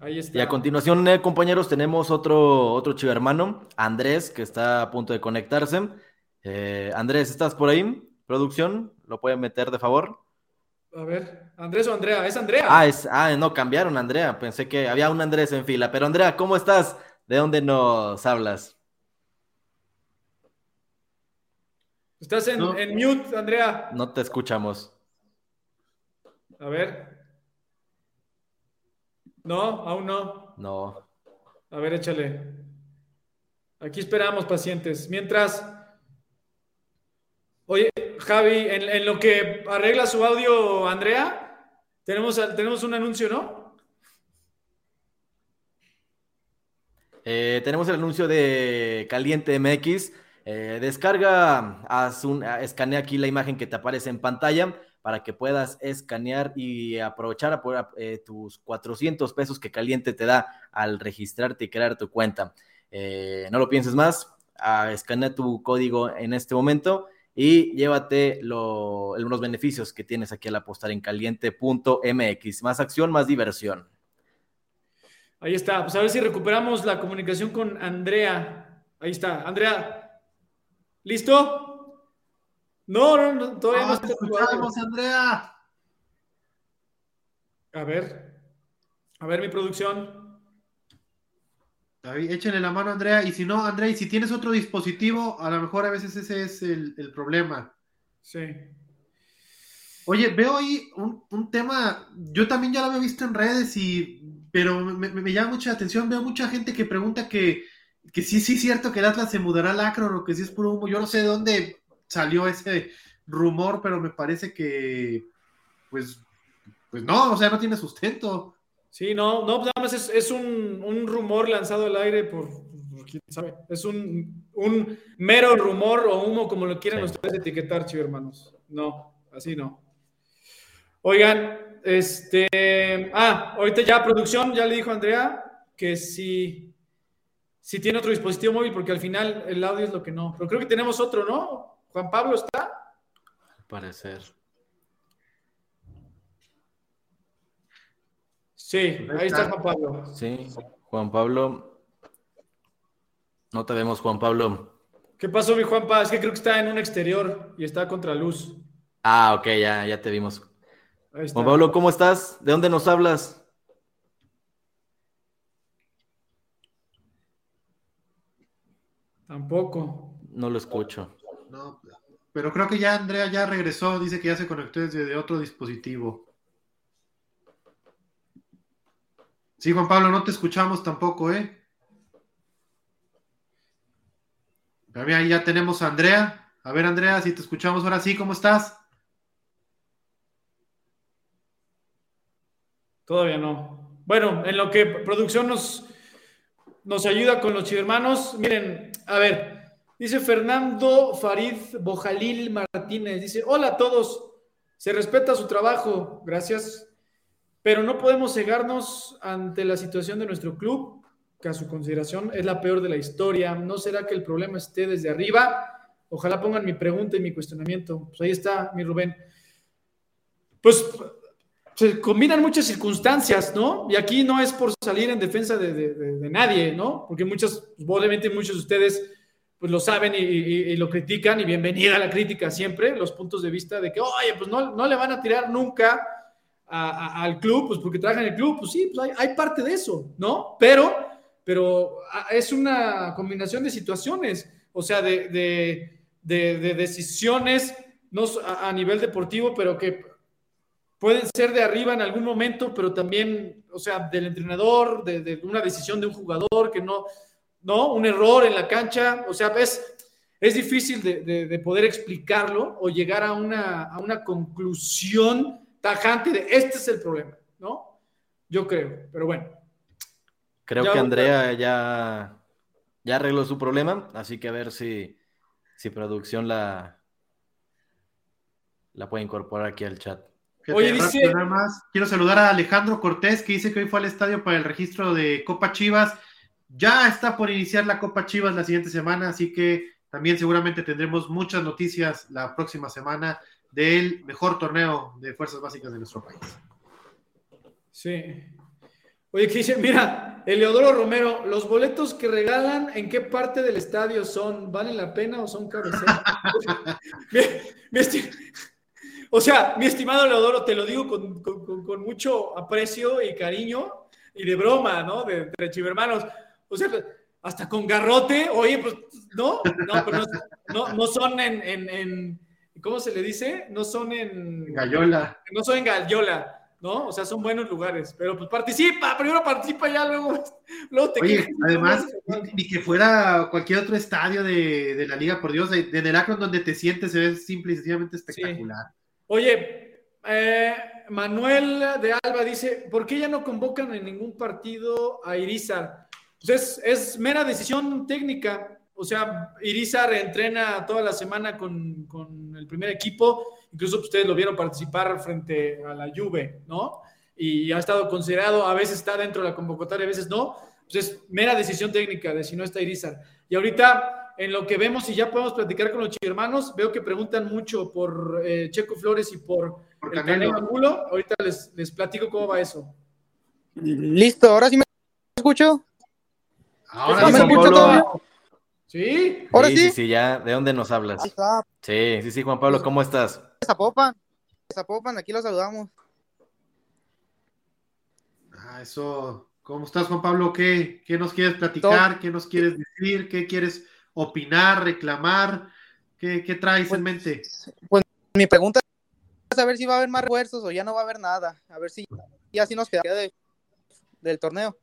Ahí está. Y a continuación, eh, compañeros, tenemos otro, otro chivo hermano, Andrés, que está a punto de conectarse. Eh, Andrés, ¿estás por ahí? ¿Producción? ¿Lo pueden meter de favor? A ver, Andrés o Andrea, es Andrea. Ah, es, ah, no, cambiaron Andrea. Pensé que había un Andrés en fila. Pero Andrea, ¿cómo estás? ¿De dónde nos hablas? Estás en, en mute, Andrea. No te escuchamos. A ver. No, aún no. No. A ver, échale. Aquí esperamos, pacientes. Mientras. Oye, Javi, en, lo que arregla su audio, Andrea, tenemos, tenemos un anuncio, ¿no? Eh, tenemos el anuncio de Caliente MX. Eh, descarga, haz un, escanea aquí la imagen que te aparece en pantalla para que puedas escanear y aprovechar eh, tus 400 pesos que Caliente te da al registrarte y crear tu cuenta. No lo pienses más, escanea tu código en este momento y llévate los beneficios que tienes aquí al apostar en caliente.mx. Más acción, más diversión. Ahí está. Pues a ver si recuperamos la comunicación con Andrea. Ahí está. Andrea, ¿listo? No, no, todavía no, te escuchamos, Andrea. A ver, a ver mi producción. David, échenle la mano, Andrea. Y si no, Andrea, y si tienes otro dispositivo, a lo mejor a veces ese es el, problema. Sí. Oye, veo ahí un, tema, yo también ya lo había visto en redes, y, pero me, llama mucha atención. Veo mucha gente que pregunta que, que sí, sí es cierto que el Atlas se mudará al Acron o que sí es puro humo. Yo no sé de dónde salió ese rumor, pero me parece que, pues, pues no, o sea, no tiene sustento. Sí, no, no, pues nada más es, un, rumor lanzado al aire por, quién sabe. Es un, mero rumor o humo, como lo quieran ustedes etiquetar, chivo hermanos. No, así no. Oigan, este, ah, ahorita ya producción, ya le dijo Andrea que si, si tiene otro dispositivo móvil, porque al final el audio es lo que no. Pero creo que tenemos otro, ¿no? Juan Pablo está. Al parecer. Sí, ahí está Juan Pablo. Sí, Juan Pablo. No te vemos, Juan Pablo. ¿Qué pasó, mi Juanpa? Es que creo que está en un exterior y está contra luz. Ah, ok, ya, ya te vimos. Juan Pablo, ¿cómo estás? ¿De dónde nos hablas? Tampoco. No lo escucho. No, pero creo que ya Andrea ya regresó, dice que ya se conectó desde otro dispositivo. Sí, Juan Pablo, no te escuchamos tampoco, ¿eh? Ya tenemos a Andrea. A ver, Andrea, si te escuchamos ahora sí, ¿cómo estás? Todavía no. Bueno, en lo que producción nos, nos ayuda con los hermanos, miren, a ver, Dice Fernando Farid Bojalil Martínez, dice, hola a todos, se respeta su trabajo, gracias, pero no podemos cegarnos ante la situación de nuestro club, que a su consideración es la peor de la historia. ¿No será que el problema esté desde arriba? Ojalá pongan mi pregunta y mi cuestionamiento. Pues ahí está, mi Rubén. Pues se combinan muchas circunstancias, ¿no? Y aquí no es por salir en defensa de, nadie, ¿no? Porque muchas, obviamente muchos de ustedes pues lo saben y, lo critican y bienvenida a la crítica siempre, los puntos de vista de que, oye, pues no, no le van a tirar nunca al club, pues porque trabajan en el club, pues sí, pues hay, parte de eso, ¿no? Pero, pero es una combinación de situaciones, o sea, de, de, decisiones no a, nivel deportivo, pero que pueden ser de arriba en algún momento, pero también, o sea, del entrenador, de una decisión de un jugador que no ¿no? Un error en la cancha, o sea, es, es difícil de, poder explicarlo o llegar a una, a una conclusión tajante de este es el problema, ¿no? Yo creo, pero bueno. Creo que Andrea ya, ya arregló su problema, así que a ver si, si producción la, la puede incorporar aquí al chat. Oye, dice... quiero saludar a Alejandro Cortés, que dice que hoy fue al estadio para el registro de Copa Chivas ya está por iniciar la Copa Chivas la siguiente semana, así que también seguramente tendremos muchas noticias la próxima semana del mejor torneo de fuerzas básicas de nuestro país. Sí. Oye, que dice, mira, Eleodoro Romero, los boletos que regalan, ¿en qué parte del estadio son? ¿Valen la pena o son caros? o sea, mi estimado Eleodoro, te lo digo con, mucho aprecio y cariño y de broma, ¿no? De, de chivermanos. O sea, hasta con garrote, oye, pues, no, no, pero no, no, son en, en, en, ¿cómo se le dice? No son en... Gallola. No son en Gallola. ¿no? O sea, son buenos lugares, pero pues participa, primero participa ya, luego, luego te Oye, además, ni que fuera cualquier otro estadio de, la liga, por Dios, de, de donde te sientes se ve simple y sencillamente espectacular. Oye, eh, Manuel de Alba dice, ¿por qué ya no convocan en ningún partido a Irizar? Pues es, mera decisión técnica, o sea, Irizar entrena toda la semana con, con el primer equipo, incluso ustedes lo vieron participar frente a la Juve, ¿no? Y ha estado considerado, a veces está dentro de la convocatoria, a veces no. Pues es mera decisión técnica de si no está Irizar. Y ahorita, en lo que vemos, y ya podemos platicar con los hermanos, veo que preguntan mucho por eh, Checo Flores y por, el Canelo Angulo. Ahorita les, les platico cómo va eso. Listo, ahora sí me escucho. Ahora sí me escucho todo. ¿Sí? ¿Ahora sí, sí? Sí, ya. ¿De dónde nos hablas? Sí, sí, sí, Juan Pablo, ¿cómo estás? Zapopan. Zapopan, aquí los saludamos. Ah, eso. ¿Cómo estás, Juan Pablo? ¿Qué, qué nos quieres platicar? ¿Qué nos quieres decir? ¿Qué quieres opinar, reclamar? ¿Qué, qué traes en pues, mente? Pues mi pregunta es a ver si va a haber más refuerzos o ya no va a haber nada. A ver si ya así nos queda del torneo.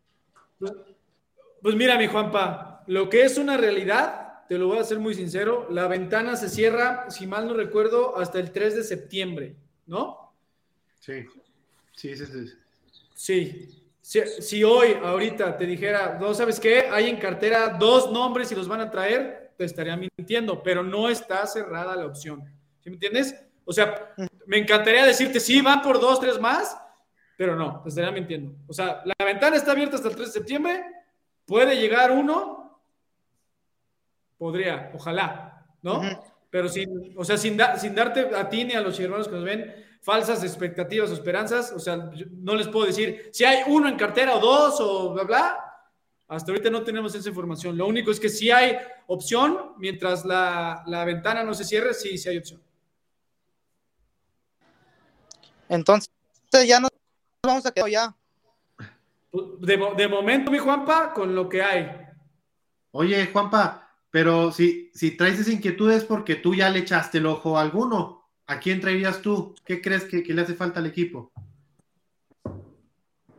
Pues, mira, mi Juanpa, lo que es una realidad, te lo voy a ser muy sincero, la ventana se cierra, si mal no recuerdo, hasta el 3 de septiembre, ¿no? Sí, sí, sí. Sí. sí. Si, hoy, ahorita, te dijera, no sabes qué, hay en cartera dos nombres y los van a traer, te estaría mintiendo, pero no está cerrada la opción. ¿Sí me entiendes? O sea, me encantaría decirte, sí, van por dos, tres más, pero no, te estaría mintiendo. O sea, la ventana está abierta hasta el 3 de septiembre, ¿Puede llegar uno? Podría, ojalá, ¿no? Pero sin, o sea, sin, sin darte a ti ni a los hermanos que nos ven falsas expectativas o esperanzas, o sea, no les puedo decir si hay uno en cartera o dos o bla, bla. Hasta ahorita no tenemos esa información. Lo único es que si hay opción, mientras la, ventana no se cierre, sí, sí hay opción. Entonces, ya nos vamos a quedar ya. De, momento, mi Juanpa, con lo que hay. Oye, Juanpa, pero si, si traes esa inquietud es porque tú ya le echaste el ojo a alguno. ¿A quién traerías tú? ¿Qué crees que, le hace falta al equipo?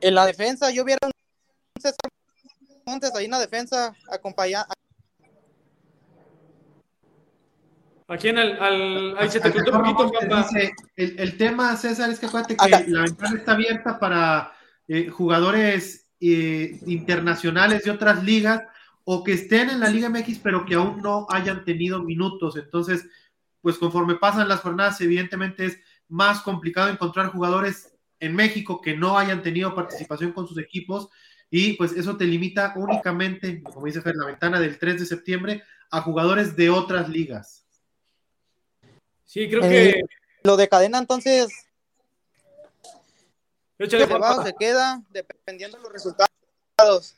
En la defensa, yo viera un César Montes ahí en la defensa, acompañando. Aquí en el, ahí se te un poquito, el, el, tema, César, es que acuérdate que la ventana está abierta para eh, jugadores eh, internacionales de otras ligas o que estén en la Liga MX pero que aún no hayan tenido minutos. Entonces, pues conforme pasan las jornadas, evidentemente es más complicado encontrar jugadores en México que no hayan tenido participación con sus equipos y pues eso te limita únicamente, como dice Fer, la ventana del 3 de septiembre a jugadores de otras ligas. Sí, creo que... Eh, lo de cadena entonces se queda dependiendo de los resultados.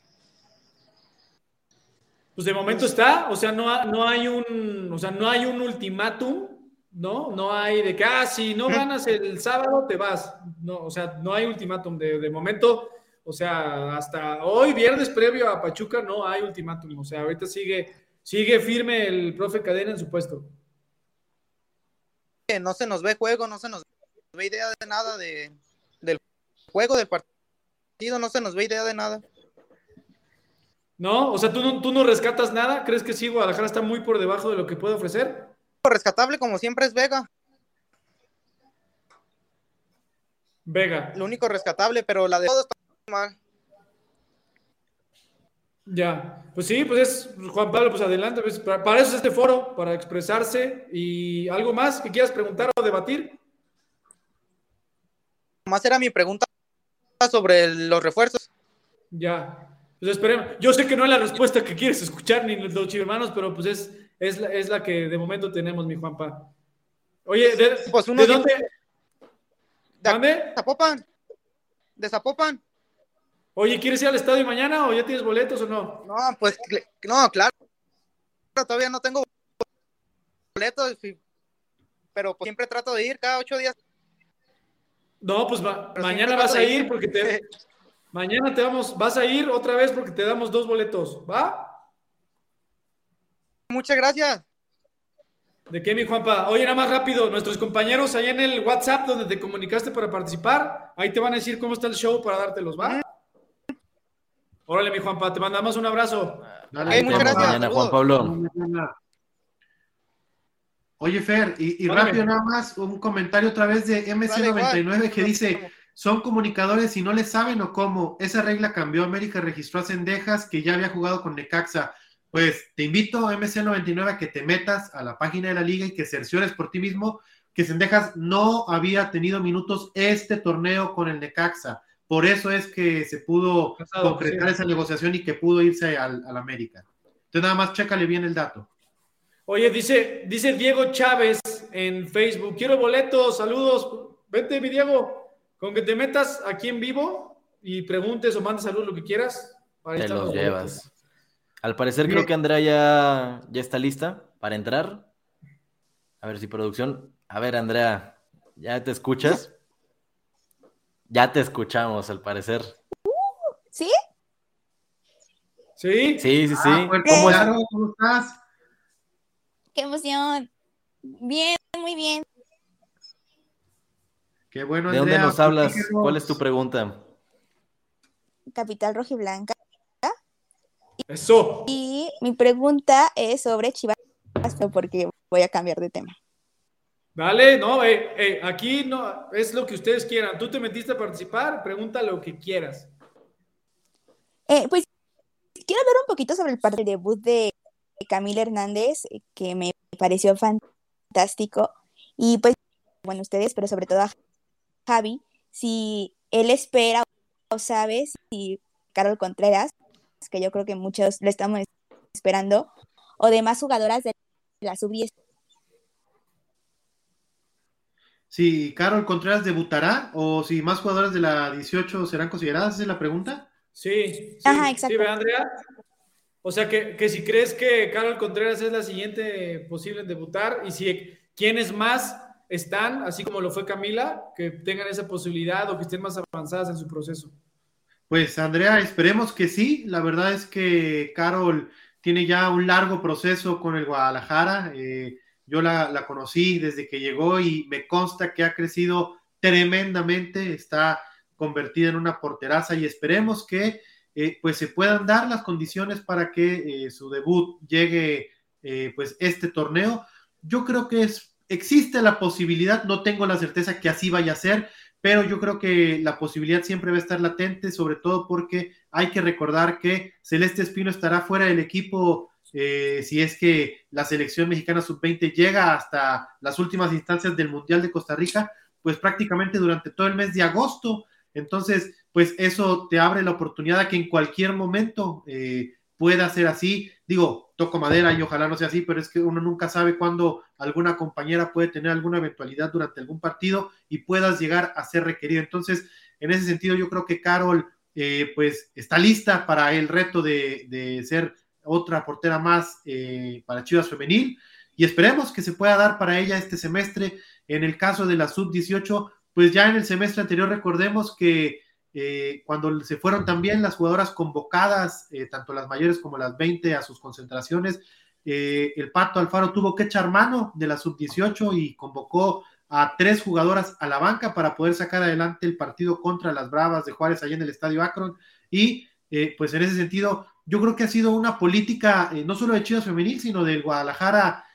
Pues de momento está, o sea, no, no hay un, o sea, no hay un ultimátum, ¿no? No hay de que, ah, si no ganas el sábado, te vas. No, o sea, no hay ultimátum. De, de momento, o sea, hasta hoy, viernes previo a Pachuca, no hay ultimátum. O sea, ahorita sigue, sigue firme el profe Cadena en su puesto. No se nos ve juego, no se nos ve idea de nada de, juego del partido, no se nos ve idea de nada. No, o sea, ¿tú no, tú no rescatas nada. ¿Crees que sí, Guadalajara está muy por debajo de lo que puede ofrecer? Rescatable como siempre es Vega. Vega. Lo único rescatable, pero la de todo está mal. Ya, pues sí, pues es Juan Pablo, pues adelante, pues para, eso es este foro, para expresarse y algo más que quieras preguntar o debatir. Más era mi pregunta sobre los refuerzos. Ya, pues esperemos. Yo sé que no es la respuesta que quieres escuchar ni los hermanos, pero pues es, es, la, es la que de momento tenemos, mi Juanpa. Oye, ¿de, pues ¿de dónde? ¿De, ¿Dónde? Zapopan. De Zapopan. Oye, ¿quieres ir al estadio mañana o ya tienes boletos o no? No, pues, no, claro. Todavía no tengo boletos, pero pues, siempre trato de ir cada ocho días. No, pues mañana vas a ir porque te... mañana te vamos, vas a ir otra vez porque te damos dos boletos, ¿va? Muchas gracias. ¿De qué, mi Juanpa? Oye, nada más rápido, nuestros compañeros allá en el WhatsApp donde te comunicaste para participar, ahí te van a decir cómo está el show para dártelos, ¿va? Órale, mi Juanpa, te mandamos un abrazo. Dale, muchas gracias. Mañana, Juan Pablo. Oye, Fer, y, rápido nada más, un comentario otra vez de MC99 que dice, son comunicadores y no le saben o cómo. Esa regla cambió, América registró a Cendejas que ya había jugado con Necaxa. Pues te invito, MC99, a que te metas a la página de la liga y que cerciores por ti mismo que Cendejas no había tenido minutos este torneo con el Necaxa. Por eso es que se pudo concretar esa negociación y que pudo irse al, al América. Entonces nada más chécale bien el dato. Oye, dice, dice Diego Chávez en Facebook, quiero boletos, saludos. Vente, mi Diego, con que te metas aquí en vivo y preguntes o mandes saludos, lo que quieras. te los llevas. Al parecer creo que Andrea ya, ya está lista para entrar. A ver si producción. A ver, Andrea, ¿ya te escuchas? Ya te escuchamos, al parecer. ¿Sí? ¿Sí? Sí, sí, sí. Ah, pues, ¿Cómo estás? Qué emoción. Bien, muy bien. Qué bueno. ¿De dónde nos hablas? ¿Cuál es tu pregunta? Capital Rojiblanca. Eso. Y mi pregunta es sobre Chivas, porque voy a cambiar de tema. Dale, no, eh, eh, aquí no es lo que ustedes quieran. Tú te metiste a participar, pregunta lo que quieras. Eh, pues quiero hablar un poquito sobre el debut de Camila Hernández, que me pareció fantástico. Y pues, bueno, ustedes, pero sobre todo a Javi, si él espera o sabe si Carol Contreras, que yo creo que muchos le estamos esperando, o demás jugadoras de la sub -10. Si Carol Contreras debutará o si más jugadoras de la 18 serán consideradas, ¿esa es la pregunta? Sí, sí, Ajá, exacto. ¿Sí, Andrea? O sea, que, que, si crees que Carol Contreras es la siguiente posible en debutar y si quienes más están, así como lo fue Camila, que tengan esa posibilidad o que estén más avanzadas en su proceso. Pues Andrea, esperemos que sí. La verdad es que Carol tiene ya un largo proceso con el Guadalajara. Eh, yo la, la, conocí desde que llegó y me consta que ha crecido tremendamente, está convertida en una porteraza y esperemos que eh, pues se puedan dar las condiciones para que eh, su debut llegue eh, pues este torneo. Yo creo que es, existe la posibilidad, no tengo la certeza que así vaya a ser, pero yo creo que la posibilidad siempre va a estar latente, sobre todo porque hay que recordar que Celeste Espino estará fuera del equipo si es que la selección mexicana sub-20 llega hasta las últimas instancias del Mundial de Costa Rica, pues prácticamente durante todo el mes de agosto. Entonces, pues eso te abre la oportunidad a que en cualquier momento eh, pueda ser así. Digo, toco madera y ojalá no sea así, pero es que uno nunca sabe cuándo alguna compañera puede tener alguna eventualidad durante algún partido y puedas llegar a ser requerido. Entonces, en ese sentido, yo creo que Carol, eh, pues, está lista para el reto de, ser otra portera más eh, para Chivas Femenil y esperemos que se pueda dar para ella este semestre. En el caso de la sub-18, pues ya en el semestre anterior recordemos que eh, cuando se fueron también las jugadoras convocadas, eh, tanto las mayores como las 20 a sus concentraciones, eh, el Pato Alfaro tuvo que echar mano de la sub-18 y convocó a tres jugadoras a la banca para poder sacar adelante el partido contra las Bravas de Juárez allá en el Estadio Akron. Y pues en ese sentido, yo creo que ha sido una política no solo de Chivas Femenil, sino del Guadalajara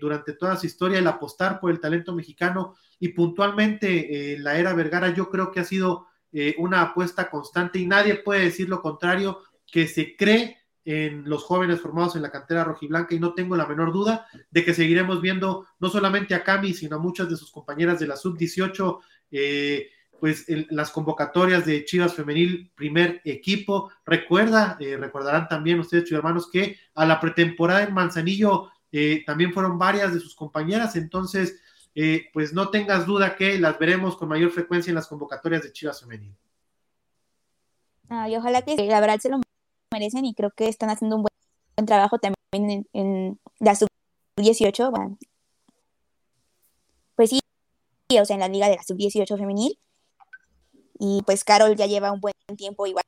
durante toda su historia, el apostar por el talento mexicano y puntualmente la era Vergara, yo creo que ha sido eh, una apuesta constante y nadie puede decir lo contrario, que se cree en los jóvenes formados en la cantera rojiblanca y no tengo la menor duda de que seguiremos viendo no solamente a Cami, sino a muchas de sus compañeras de la sub-18, eh, pues las convocatorias de Chivas Femenil, primer equipo. Recuerda, eh, recordarán también ustedes, hermanos, que a la pretemporada en Manzanillo también fueron varias de sus compañeras, entonces eh, pues no tengas duda que las veremos con mayor frecuencia en las convocatorias de Chivas Femenil. Ay, ojalá que la verdad se lo merecen y creo que están haciendo un buen, trabajo también en, la sub-18. pues sí, o sea, en la liga de la sub-18 femenil. Y pues Carol ya lleva un buen tiempo igual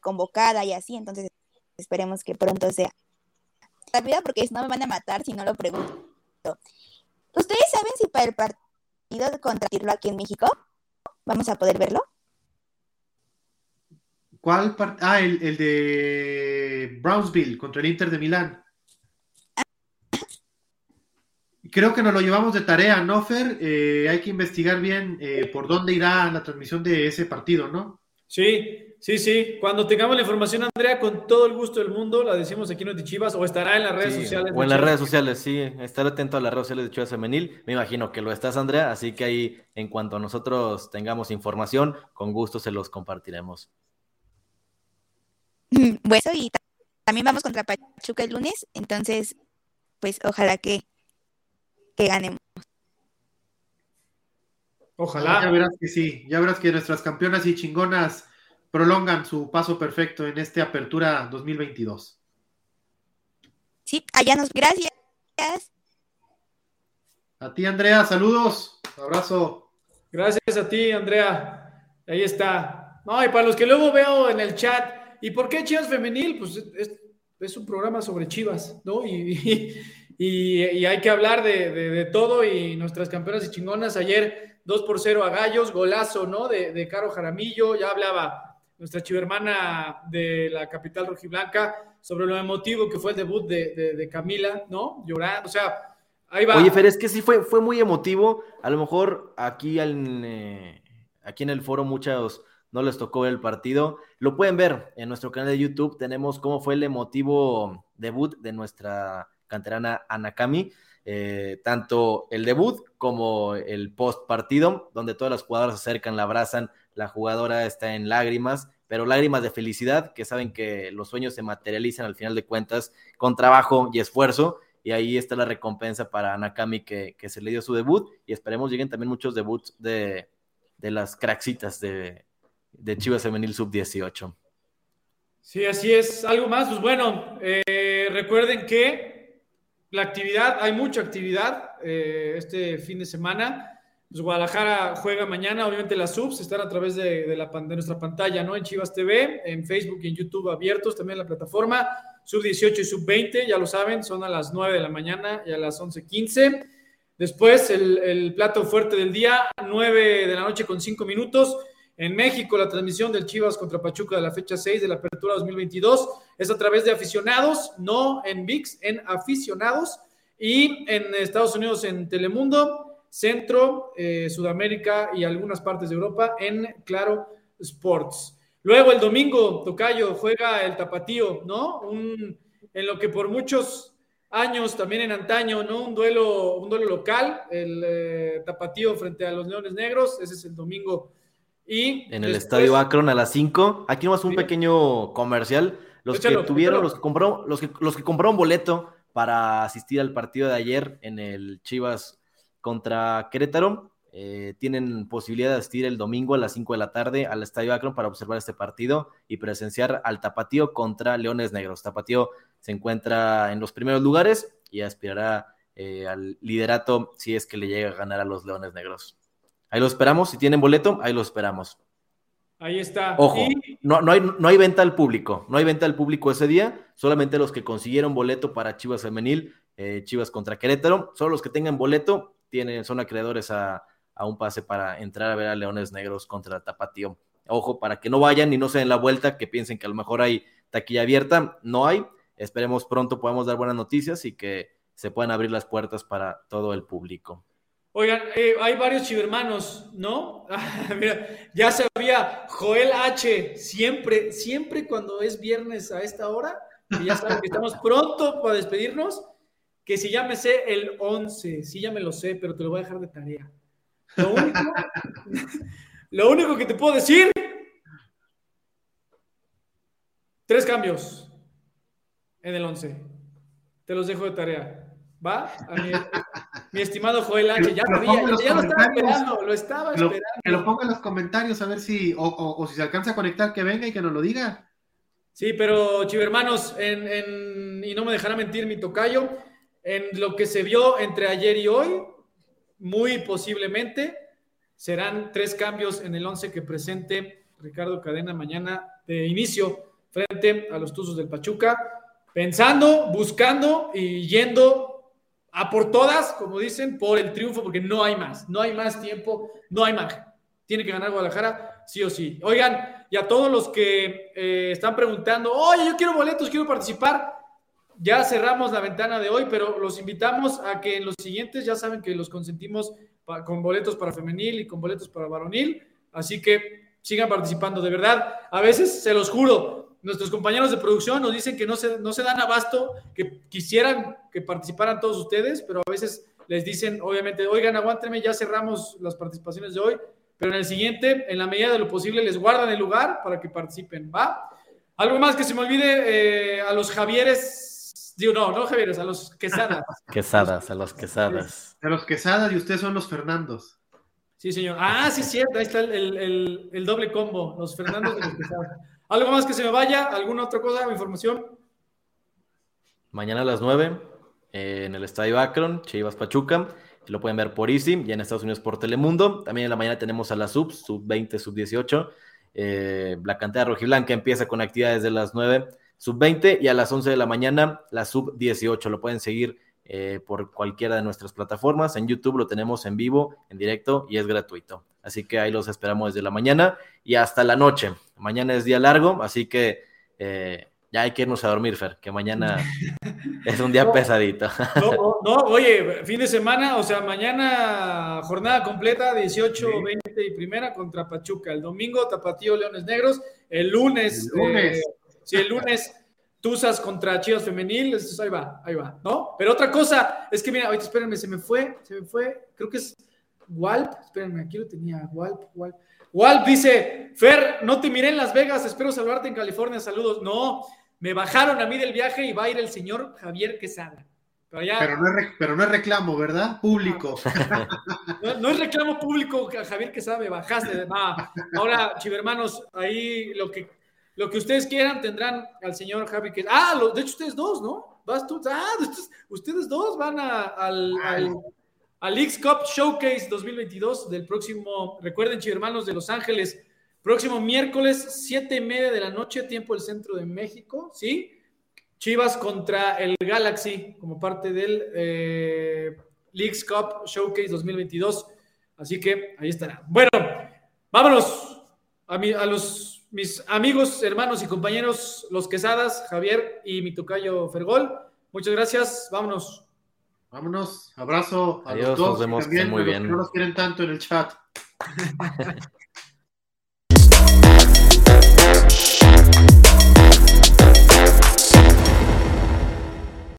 convocada y así, entonces esperemos que pronto sea rápida porque no me van a matar si no lo pregunto. ¿Ustedes saben si para el partido contra Tirlo aquí en México vamos a poder verlo? ¿Cuál partido? Ah, el, de Brownsville contra el Inter de Milán. Creo que nos lo llevamos de tarea, ¿no, Fer? Eh, hay que investigar bien eh, por dónde irá la transmisión de ese partido, ¿no? Sí, sí, sí. Cuando tengamos la información, Andrea, con todo el gusto del mundo, la decimos aquí en Chivas o estará en las redes sociales. O en las redes sociales, sí. Estar atento a las redes sociales de Chivas Femenil. Me imagino que lo estás, Andrea. Así que ahí, en cuanto nosotros tengamos información, con gusto se los compartiremos. Bueno, y también vamos contra Pachuca el lunes. Entonces, pues ojalá que, que ganemos. Ojalá. Ya verás que sí, ya verás que nuestras campeonas y chingonas prolongan su paso perfecto en este Apertura 2022. Sí, allá nos. Gracias. A ti, Andrea, saludos. Abrazo. Gracias a ti, Andrea. Ahí está. No, y para los que luego veo en el chat, ¿y por qué Chivas Femenil? Pues es, un programa sobre Chivas, ¿no? Y, y, hay que hablar de, de todo y nuestras campeonas y chingonas ayer 2 por 0 a Gallos, golazo, ¿no? De, de Caro Jaramillo, ya hablaba nuestra chivermana de la capital rojiblanca sobre lo emotivo que fue el debut de, Camila, ¿no? Llorando, o sea, ahí va. Oye, Fer, es que sí fue, fue muy emotivo, a lo mejor aquí, eh, aquí en el foro muchos no les tocó el partido, lo pueden ver en nuestro canal de YouTube, tenemos cómo fue el emotivo debut de nuestra canterana Anakami. Eh, tanto el debut como el post partido, donde todas las jugadoras se acercan, la abrazan, la jugadora está en lágrimas, pero lágrimas de felicidad, que saben que los sueños se materializan al final de cuentas con trabajo y esfuerzo, y ahí está la recompensa para Nakami que, se le dio su debut, y esperemos lleguen también muchos debuts de, las craxitas de, de Chivas Femenil Sub-18. Sí, así es. Algo más, pues bueno, eh, recuerden que la actividad, hay mucha actividad eh, este fin de semana. Pues Guadalajara juega mañana, obviamente las subs están a través de, de nuestra pantalla, ¿no? En Chivas TV, en Facebook y en YouTube abiertos, también la plataforma. Sub 18 y sub 20, ya lo saben, son a las 9 de la mañana y a las 11.15. Después, el, el plato fuerte del día, 9 de la noche con 5 minutos. En México, la transmisión del Chivas contra Pachuca de la fecha 6 de la apertura 2022 es a través de aficionados, no en VIX, en aficionados. Y en Estados Unidos, en Telemundo, Centro, eh, Sudamérica y algunas partes de Europa en Claro Sports. Luego el domingo, Tocayo, juega el Tapatío, ¿no? Un, en lo que por muchos años, también en antaño, ¿no? Un duelo, un duelo local, el eh, Tapatío frente a los Leones Negros, ese es el domingo en el Estadio Akron a las 5. Aquí vamos un pequeño comercial. Los que tuvieron, los que compraron, los que, los que compraron boleto para asistir al partido de ayer en el Chivas contra Querétaro, eh, tienen posibilidad de asistir el domingo a las 5 de la tarde al Estadio Akron para observar este partido y presenciar al Tapatío contra Leones Negros. Tapatío se encuentra en los primeros lugares y aspirará eh, al liderato si es que le llega a ganar a los Leones Negros. Ahí lo esperamos. Si tienen boleto, ahí lo esperamos. Ahí está. Ojo, no, no, hay, no hay venta al público. No hay venta al público ese día. Solamente los que consiguieron boleto para Chivas Femenil, eh, Chivas contra Querétaro. Solo los que tengan boleto tienen, son acreedores a, un pase para entrar a ver a Leones Negros contra Tapatío. Ojo, para que no vayan y no se den la vuelta, que piensen que a lo mejor hay taquilla abierta. No hay. Esperemos pronto podamos dar buenas noticias y que se puedan abrir las puertas para todo el público. Oigan, eh, hay varios chivermanos, ¿no? Mira, ya sabía Joel H. Siempre, siempre cuando es viernes a esta hora, que ya saben que estamos pronto para despedirnos, que si ya me sé el 11, sí ya me lo sé, pero te lo voy a dejar de tarea. Lo único, lo único que te puedo decir, tres cambios en el 11. Te los dejo de tarea. ¿Va? A mí, mi estimado Joel H. Ya, sabía, ya, lo estaba esperando, lo estaba esperando. Que lo ponga en los comentarios a ver si, o, si se alcanza a conectar, que venga y que nos lo diga. Sí, pero chivermanos, en, en, y no me dejará mentir mi tocayo, en lo que se vio entre ayer y hoy, muy posiblemente serán tres cambios en el 11 que presente Ricardo Cadena mañana de inicio frente a los Tuzos del Pachuca, pensando, buscando y yendo a por todas, como dicen, por el triunfo, porque no hay más, no hay más tiempo, no hay más. Tiene que ganar Guadalajara, sí o sí. Oigan, y a todos los que eh, están preguntando, oye, yo quiero boletos, quiero participar, ya cerramos la ventana de hoy, pero los invitamos a que en los siguientes ya saben que los consentimos con boletos para femenil y con boletos para varonil, así que sigan participando, de verdad. A veces, se los juro, nuestros compañeros de producción nos dicen que no se, no se dan abasto, que quisieran que participaran todos ustedes, pero a veces les dicen, obviamente, oigan, aguántenme, ya cerramos las participaciones de hoy, pero en el siguiente, en la medida de lo posible, les guardan el lugar para que participen, ¿va? Algo más que se me olvide eh, a los Javieres Digo, no, no Javieres, a los Quesadas. quesadas, a los Quesadas. A los Quesadas y ustedes son los Fernandos. Sí, señor. Ah, sí, cierto, ahí está el, doble combo, los Fernandos y los Quesadas. ¿Algo más que se me vaya? ¿Alguna otra cosa o información? Mañana a las 9 eh, en el Estadio Akron, Chivas Pachuca. Lo pueden ver por Easy, ya en Estados Unidos por Telemundo. También en la mañana tenemos a la sub, sub 20, sub 18. Eh, la cantera rojiblanca empieza con actividades de las 9 sub-20 y a las 11 de la mañana la sub-18. Lo pueden seguir eh, por cualquiera de nuestras plataformas. En YouTube lo tenemos en vivo, en directo y es gratuito. Así que ahí los esperamos desde la mañana y hasta la noche. Mañana es día largo, así que eh, ya hay que irnos a dormir, Fer, que mañana es un día pesadito. No, no, oye, fin de semana, o sea, mañana jornada completa, 18, 20 y primera contra Pachuca. El domingo, Tapatío, Leones Negros. El lunes, el lunes. Eh, si el lunes Tuzas contra Chivas Femenil, ahí va, ahí va, ¿no? Pero otra cosa, es que mira, ahorita espérenme, se me fue, se me fue, creo que es Walp, espérenme, aquí lo tenía, Walp, Walp. Walp dice, Fer, no te miré en Las Vegas, espero saludarte en California, saludos. No, me bajaron a mí del viaje y va a ir el señor Javier Quesada. Pero, no, es, reclamo, ¿verdad? Público. No, es reclamo público, Javier Quesada, me bajaste. Ahora, chivermanos, ahí lo que lo que ustedes quieran tendrán al señor Javi que ah de hecho ustedes dos no vas tú ah ustedes, dos van al, al, X Cup Showcase 2022 del próximo recuerden hermanos de Los Ángeles próximo miércoles siete y media de la noche tiempo del centro de México sí Chivas contra el Galaxy como parte del eh, Leagues Cup Showcase 2022 así que ahí estará. Bueno vámonos a, mi, a los mis amigos, hermanos y compañeros, los Quesadas, Javier y mi tocayo Fergol. Muchas gracias, vámonos. Vámonos, abrazo a Adiós, los dos. Nos vemos muy bien. No nos quieren tanto en el chat.